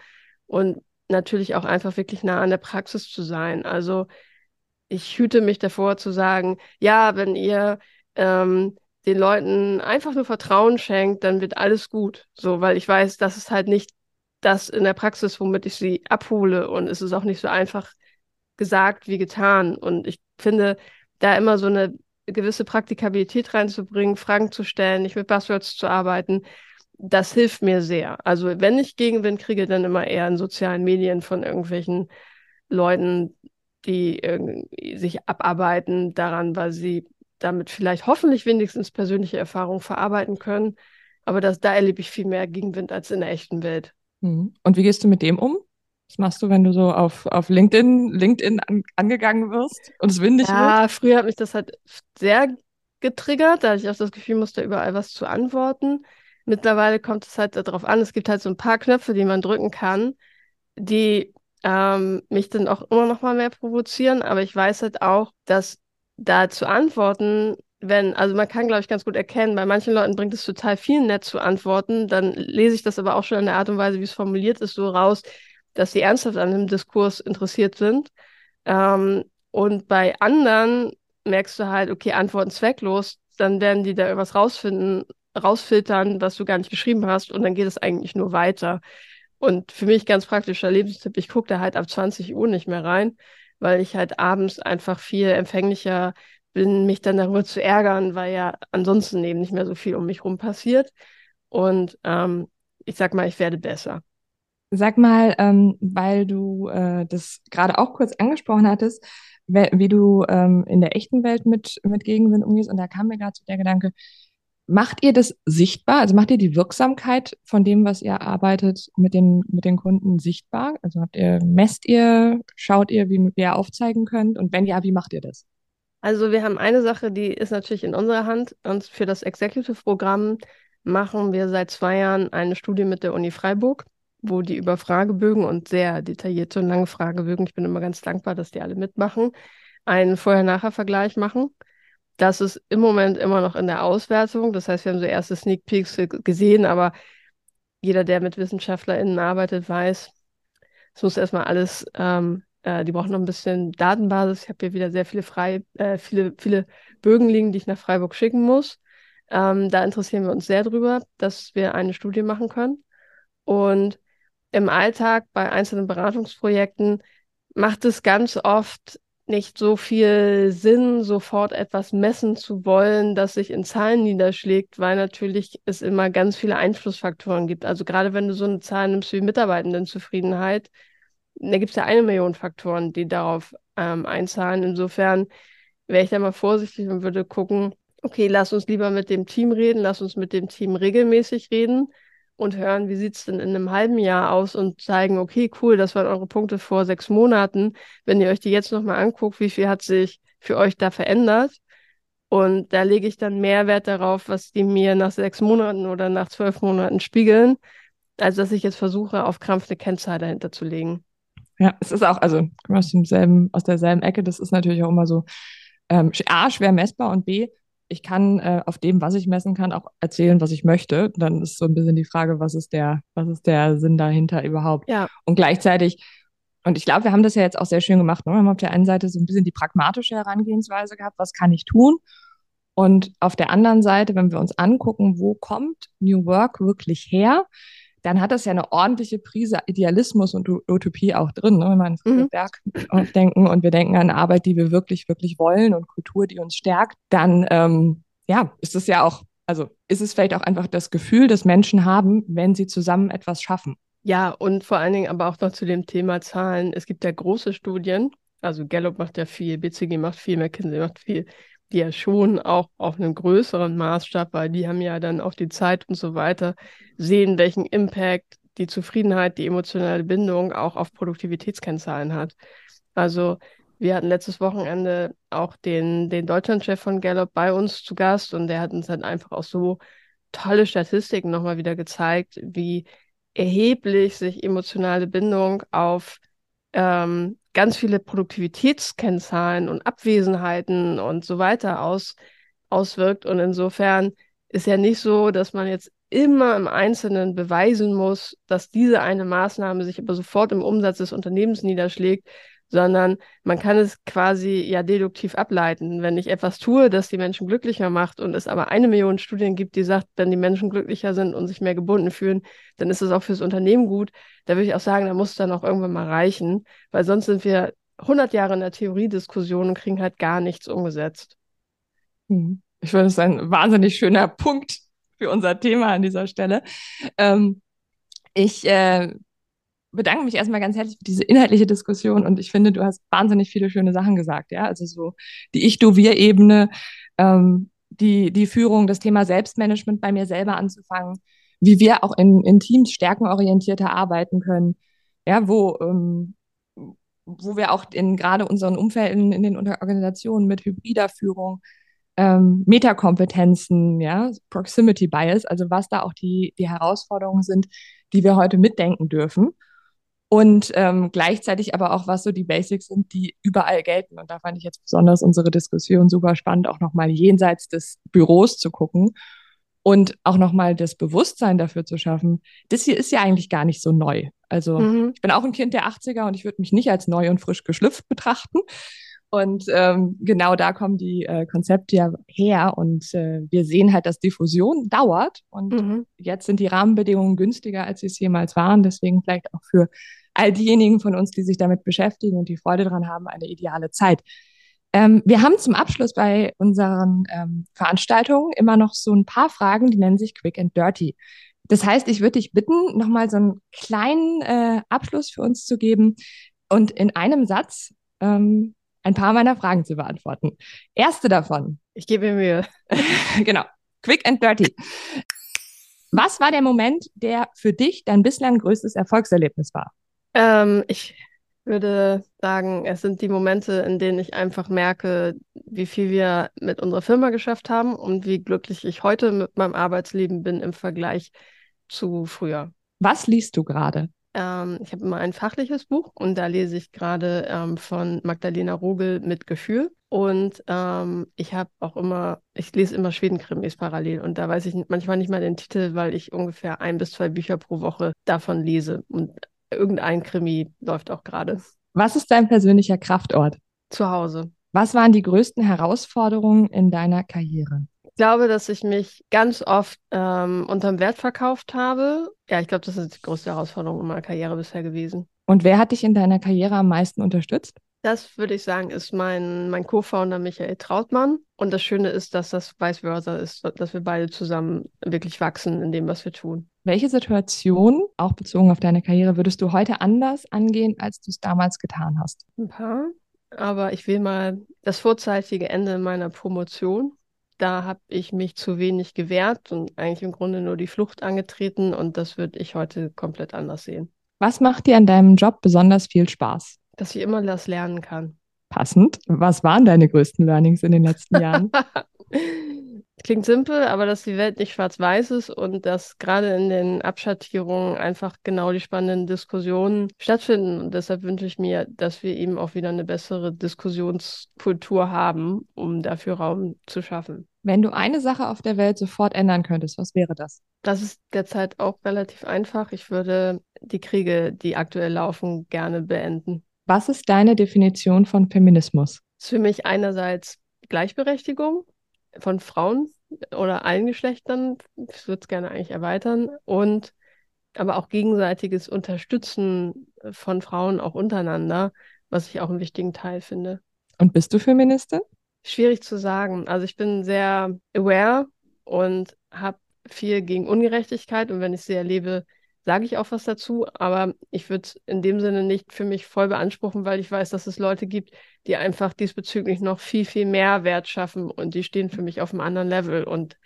und natürlich auch einfach wirklich nah an der Praxis zu sein. Also ich hüte mich davor zu sagen, ja, wenn ihr ähm, den Leuten einfach nur Vertrauen schenkt, dann wird alles gut. So, weil ich weiß, das ist halt nicht das in der Praxis, womit ich sie abhole. Und es ist auch nicht so einfach gesagt wie getan. Und ich finde, da immer so eine gewisse Praktikabilität reinzubringen, Fragen zu stellen, nicht mit Buzzwords zu arbeiten, das hilft mir sehr. Also wenn ich Gegenwind kriege, dann immer eher in sozialen Medien von irgendwelchen Leuten, die sich abarbeiten daran, weil sie damit vielleicht hoffentlich wenigstens persönliche Erfahrungen verarbeiten können. Aber das, da erlebe ich viel mehr Gegenwind als in der echten Welt. Mhm. Und wie gehst du mit dem um? Was machst du, wenn du so auf, auf LinkedIn, LinkedIn an, angegangen wirst und es windig ja, wird? Ja, früher hat mich das halt sehr getriggert, da ich auch das Gefühl musste, überall was zu antworten. Mittlerweile kommt es halt darauf an, es gibt halt so ein paar Knöpfe, die man drücken kann, die ähm, mich dann auch immer noch mal mehr provozieren. Aber ich weiß halt auch, dass da zu antworten, wenn, also man kann, glaube ich, ganz gut erkennen, bei manchen Leuten bringt es total viel nett zu antworten, dann lese ich das aber auch schon in der Art und Weise, wie es formuliert ist, so raus, dass sie ernsthaft an dem Diskurs interessiert sind. Ähm, und bei anderen merkst du halt, okay, Antworten zwecklos, dann werden die da irgendwas rausfinden, rausfiltern, was du gar nicht geschrieben hast, und dann geht es eigentlich nur weiter. Und für mich ganz praktischer Lebenstipp, ich gucke da halt ab 20 Uhr nicht mehr rein, weil ich halt abends einfach viel empfänglicher bin, mich dann darüber zu ärgern, weil ja ansonsten eben nicht mehr so viel um mich rum passiert. Und ähm, ich sag mal, ich werde besser. Sag mal, ähm, weil du äh, das gerade auch kurz angesprochen hattest, wie du ähm, in der echten Welt mit, mit Gegenwind umgehst, und da kam mir gerade so der Gedanke, Macht ihr das sichtbar? Also macht ihr die Wirksamkeit von dem, was ihr arbeitet, mit den, mit den Kunden sichtbar? Also habt ihr, messt ihr, schaut ihr, wie ihr aufzeigen könnt? Und wenn ja, wie macht ihr das? Also wir haben eine Sache, die ist natürlich in unserer Hand. Und für das Executive-Programm machen wir seit zwei Jahren eine Studie mit der Uni Freiburg, wo die über Fragebögen und sehr detaillierte und lange Fragebögen, ich bin immer ganz dankbar, dass die alle mitmachen, einen Vorher-Nachher-Vergleich machen. Das ist im Moment immer noch in der Auswertung. Das heißt, wir haben so erste Sneak Peeks gesehen, aber jeder, der mit WissenschaftlerInnen arbeitet, weiß, es muss erstmal alles, ähm, äh, die brauchen noch ein bisschen Datenbasis. Ich habe hier wieder sehr viele frei, äh, viele, viele Bögen liegen, die ich nach Freiburg schicken muss. Ähm, da interessieren wir uns sehr drüber, dass wir eine Studie machen können. Und im Alltag bei einzelnen Beratungsprojekten macht es ganz oft nicht so viel Sinn, sofort etwas messen zu wollen, das sich in Zahlen niederschlägt, weil natürlich es immer ganz viele Einflussfaktoren gibt. Also gerade wenn du so eine Zahl nimmst wie Mitarbeitendenzufriedenheit, da gibt es ja eine Million Faktoren, die darauf ähm, einzahlen. Insofern wäre ich da mal vorsichtig und würde gucken, okay, lass uns lieber mit dem Team reden, lass uns mit dem Team regelmäßig reden und hören, wie sieht es denn in einem halben Jahr aus und zeigen, okay, cool, das waren eure Punkte vor sechs Monaten. Wenn ihr euch die jetzt nochmal anguckt, wie viel hat sich für euch da verändert? Und da lege ich dann mehr Wert darauf, was die mir nach sechs Monaten oder nach zwölf Monaten spiegeln, als dass ich jetzt versuche, auf Krampf eine Kennzahl dahinter zu legen. Ja, es ist auch, also aus demselben, aus derselben Ecke, das ist natürlich auch immer so ähm, A, schwer messbar und B, ich kann äh, auf dem, was ich messen kann, auch erzählen, was ich möchte. Dann ist so ein bisschen die Frage, was ist der, was ist der Sinn dahinter überhaupt? Ja. Und gleichzeitig, und ich glaube, wir haben das ja jetzt auch sehr schön gemacht. Ne? Wir haben auf der einen Seite so ein bisschen die pragmatische Herangehensweise gehabt, was kann ich tun? Und auf der anderen Seite, wenn wir uns angucken, wo kommt New Work wirklich her, dann hat das ja eine ordentliche Prise Idealismus und Utopie auch drin. Ne? Wenn wir an mhm. Berg denken und wir denken an Arbeit, die wir wirklich, wirklich wollen und Kultur, die uns stärkt, dann ähm, ja, ist es ja auch, also ist es vielleicht auch einfach das Gefühl, das Menschen haben, wenn sie zusammen etwas schaffen. Ja, und vor allen Dingen aber auch noch zu dem Thema Zahlen. Es gibt ja große Studien, also Gallup macht ja viel, BCG macht viel, McKinsey macht viel, ja schon auch auf einem größeren Maßstab, weil die haben ja dann auch die Zeit und so weiter, sehen, welchen Impact die Zufriedenheit, die emotionale Bindung auch auf Produktivitätskennzahlen hat. Also wir hatten letztes Wochenende auch den, den Deutschlandchef von Gallup bei uns zu Gast und der hat uns dann einfach auch so tolle Statistiken nochmal wieder gezeigt, wie erheblich sich emotionale Bindung auf ähm, ganz viele Produktivitätskennzahlen und Abwesenheiten und so weiter aus, auswirkt. Und insofern ist ja nicht so, dass man jetzt immer im Einzelnen beweisen muss, dass diese eine Maßnahme sich aber sofort im Umsatz des Unternehmens niederschlägt, sondern man kann es quasi ja deduktiv ableiten. Wenn ich etwas tue, das die Menschen glücklicher macht und es aber eine Million Studien gibt, die sagt, wenn die Menschen glücklicher sind und sich mehr gebunden fühlen, dann ist es auch fürs Unternehmen gut. Da würde ich auch sagen, da muss es dann auch irgendwann mal reichen, weil sonst sind wir 100 Jahre in der Theoriediskussion und kriegen halt gar nichts umgesetzt. Hm. Ich finde, das ist ein wahnsinnig schöner Punkt für unser Thema an dieser Stelle. Ähm, ich äh, bedanke mich erstmal ganz herzlich für diese inhaltliche Diskussion und ich finde, du hast wahnsinnig viele schöne Sachen gesagt, ja. Also so die Ich-Du-Wir-Ebene, ähm, die, die Führung, das Thema Selbstmanagement bei mir selber anzufangen, wie wir auch in, in Teams stärkenorientierter arbeiten können, ja, wo, ähm, wo wir auch in gerade unseren Umfelden in den Organisationen mit hybrider Führung ähm, Metakompetenzen, ja, Proximity Bias, also was da auch die, die Herausforderungen sind, die wir heute mitdenken dürfen und ähm, gleichzeitig aber auch, was so die Basics sind, die überall gelten. Und da fand ich jetzt besonders unsere Diskussion super spannend, auch nochmal jenseits des Büros zu gucken und auch nochmal das Bewusstsein dafür zu schaffen. Das hier ist ja eigentlich gar nicht so neu. Also mhm. ich bin auch ein Kind der 80er und ich würde mich nicht als neu und frisch geschlüpft betrachten. Und ähm, genau da kommen die äh, Konzepte ja her. Und äh, wir sehen halt, dass Diffusion dauert. Und mhm. jetzt sind die Rahmenbedingungen günstiger, als sie es jemals waren. Deswegen vielleicht auch für all diejenigen von uns, die sich damit beschäftigen und die Freude daran haben, eine ideale Zeit. Ähm, wir haben zum Abschluss bei unseren ähm, Veranstaltungen immer noch so ein paar Fragen, die nennen sich Quick and Dirty. Das heißt, ich würde dich bitten, nochmal so einen kleinen äh, Abschluss für uns zu geben und in einem Satz ähm, ein paar meiner Fragen zu beantworten. Erste davon. Ich gebe mir Mühe. genau. Quick and Dirty. Was war der Moment, der für dich dein bislang größtes Erfolgserlebnis war? Ähm, ich würde sagen, es sind die Momente, in denen ich einfach merke, wie viel wir mit unserer Firma geschafft haben und wie glücklich ich heute mit meinem Arbeitsleben bin im Vergleich zu früher. Was liest du gerade? Ähm, ich habe immer ein fachliches Buch und da lese ich gerade ähm, von Magdalena Rogel mit Gefühl. Und ähm, ich habe auch immer, ich lese immer Schwedenkrimis parallel und da weiß ich manchmal nicht mal den Titel, weil ich ungefähr ein bis zwei Bücher pro Woche davon lese. Und irgendein Krimi läuft auch gerade. Was ist dein persönlicher Kraftort? Zu Hause. Was waren die größten Herausforderungen in deiner Karriere? Ich glaube, dass ich mich ganz oft ähm, unterm Wert verkauft habe. Ja, ich glaube, das ist die größte Herausforderung in meiner Karriere bisher gewesen. Und wer hat dich in deiner Karriere am meisten unterstützt? Das würde ich sagen, ist mein, mein Co-Founder Michael Trautmann. Und das Schöne ist, dass das vice versa ist, dass wir beide zusammen wirklich wachsen in dem, was wir tun. Welche Situation, auch bezogen auf deine Karriere, würdest du heute anders angehen, als du es damals getan hast? Ein paar. Aber ich will mal das vorzeitige Ende meiner Promotion da habe ich mich zu wenig gewehrt und eigentlich im Grunde nur die Flucht angetreten und das würde ich heute komplett anders sehen. Was macht dir an deinem Job besonders viel Spaß? Dass ich immer das lernen kann. Passend. Was waren deine größten Learnings in den letzten Jahren? Klingt simpel, aber dass die Welt nicht schwarz-weiß ist und dass gerade in den Abschattierungen einfach genau die spannenden Diskussionen stattfinden. Und deshalb wünsche ich mir, dass wir eben auch wieder eine bessere Diskussionskultur haben, um dafür Raum zu schaffen. Wenn du eine Sache auf der Welt sofort ändern könntest, was wäre das? Das ist derzeit auch relativ einfach. Ich würde die Kriege, die aktuell laufen, gerne beenden. Was ist deine Definition von Feminismus? Das ist für mich einerseits Gleichberechtigung von Frauen oder allen Geschlechtern. Ich würde es gerne eigentlich erweitern. Und aber auch gegenseitiges Unterstützen von Frauen auch untereinander, was ich auch einen wichtigen Teil finde. Und bist du Feministin? Schwierig zu sagen. Also ich bin sehr aware und habe viel gegen Ungerechtigkeit und wenn ich sie erlebe, sage ich auch was dazu, aber ich würde es in dem Sinne nicht für mich voll beanspruchen, weil ich weiß, dass es Leute gibt, die einfach diesbezüglich noch viel, viel mehr Wert schaffen und die stehen für mich auf einem anderen Level und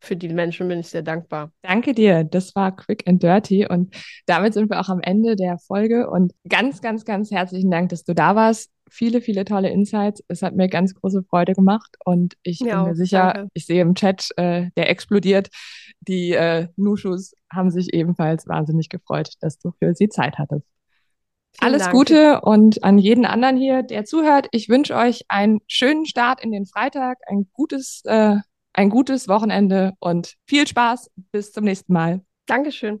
für die Menschen bin ich sehr dankbar. Danke dir. Das war Quick and Dirty und damit sind wir auch am Ende der Folge und ganz, ganz, ganz herzlichen Dank, dass du da warst viele, viele tolle Insights. Es hat mir ganz große Freude gemacht und ich ja, bin mir sicher, danke. ich sehe im Chat, äh, der explodiert. Die äh, Nushus haben sich ebenfalls wahnsinnig gefreut, dass du für sie Zeit hattest. Vielen Alles Dank. Gute und an jeden anderen hier, der zuhört. Ich wünsche euch einen schönen Start in den Freitag, ein gutes, äh, ein gutes Wochenende und viel Spaß. Bis zum nächsten Mal. Dankeschön.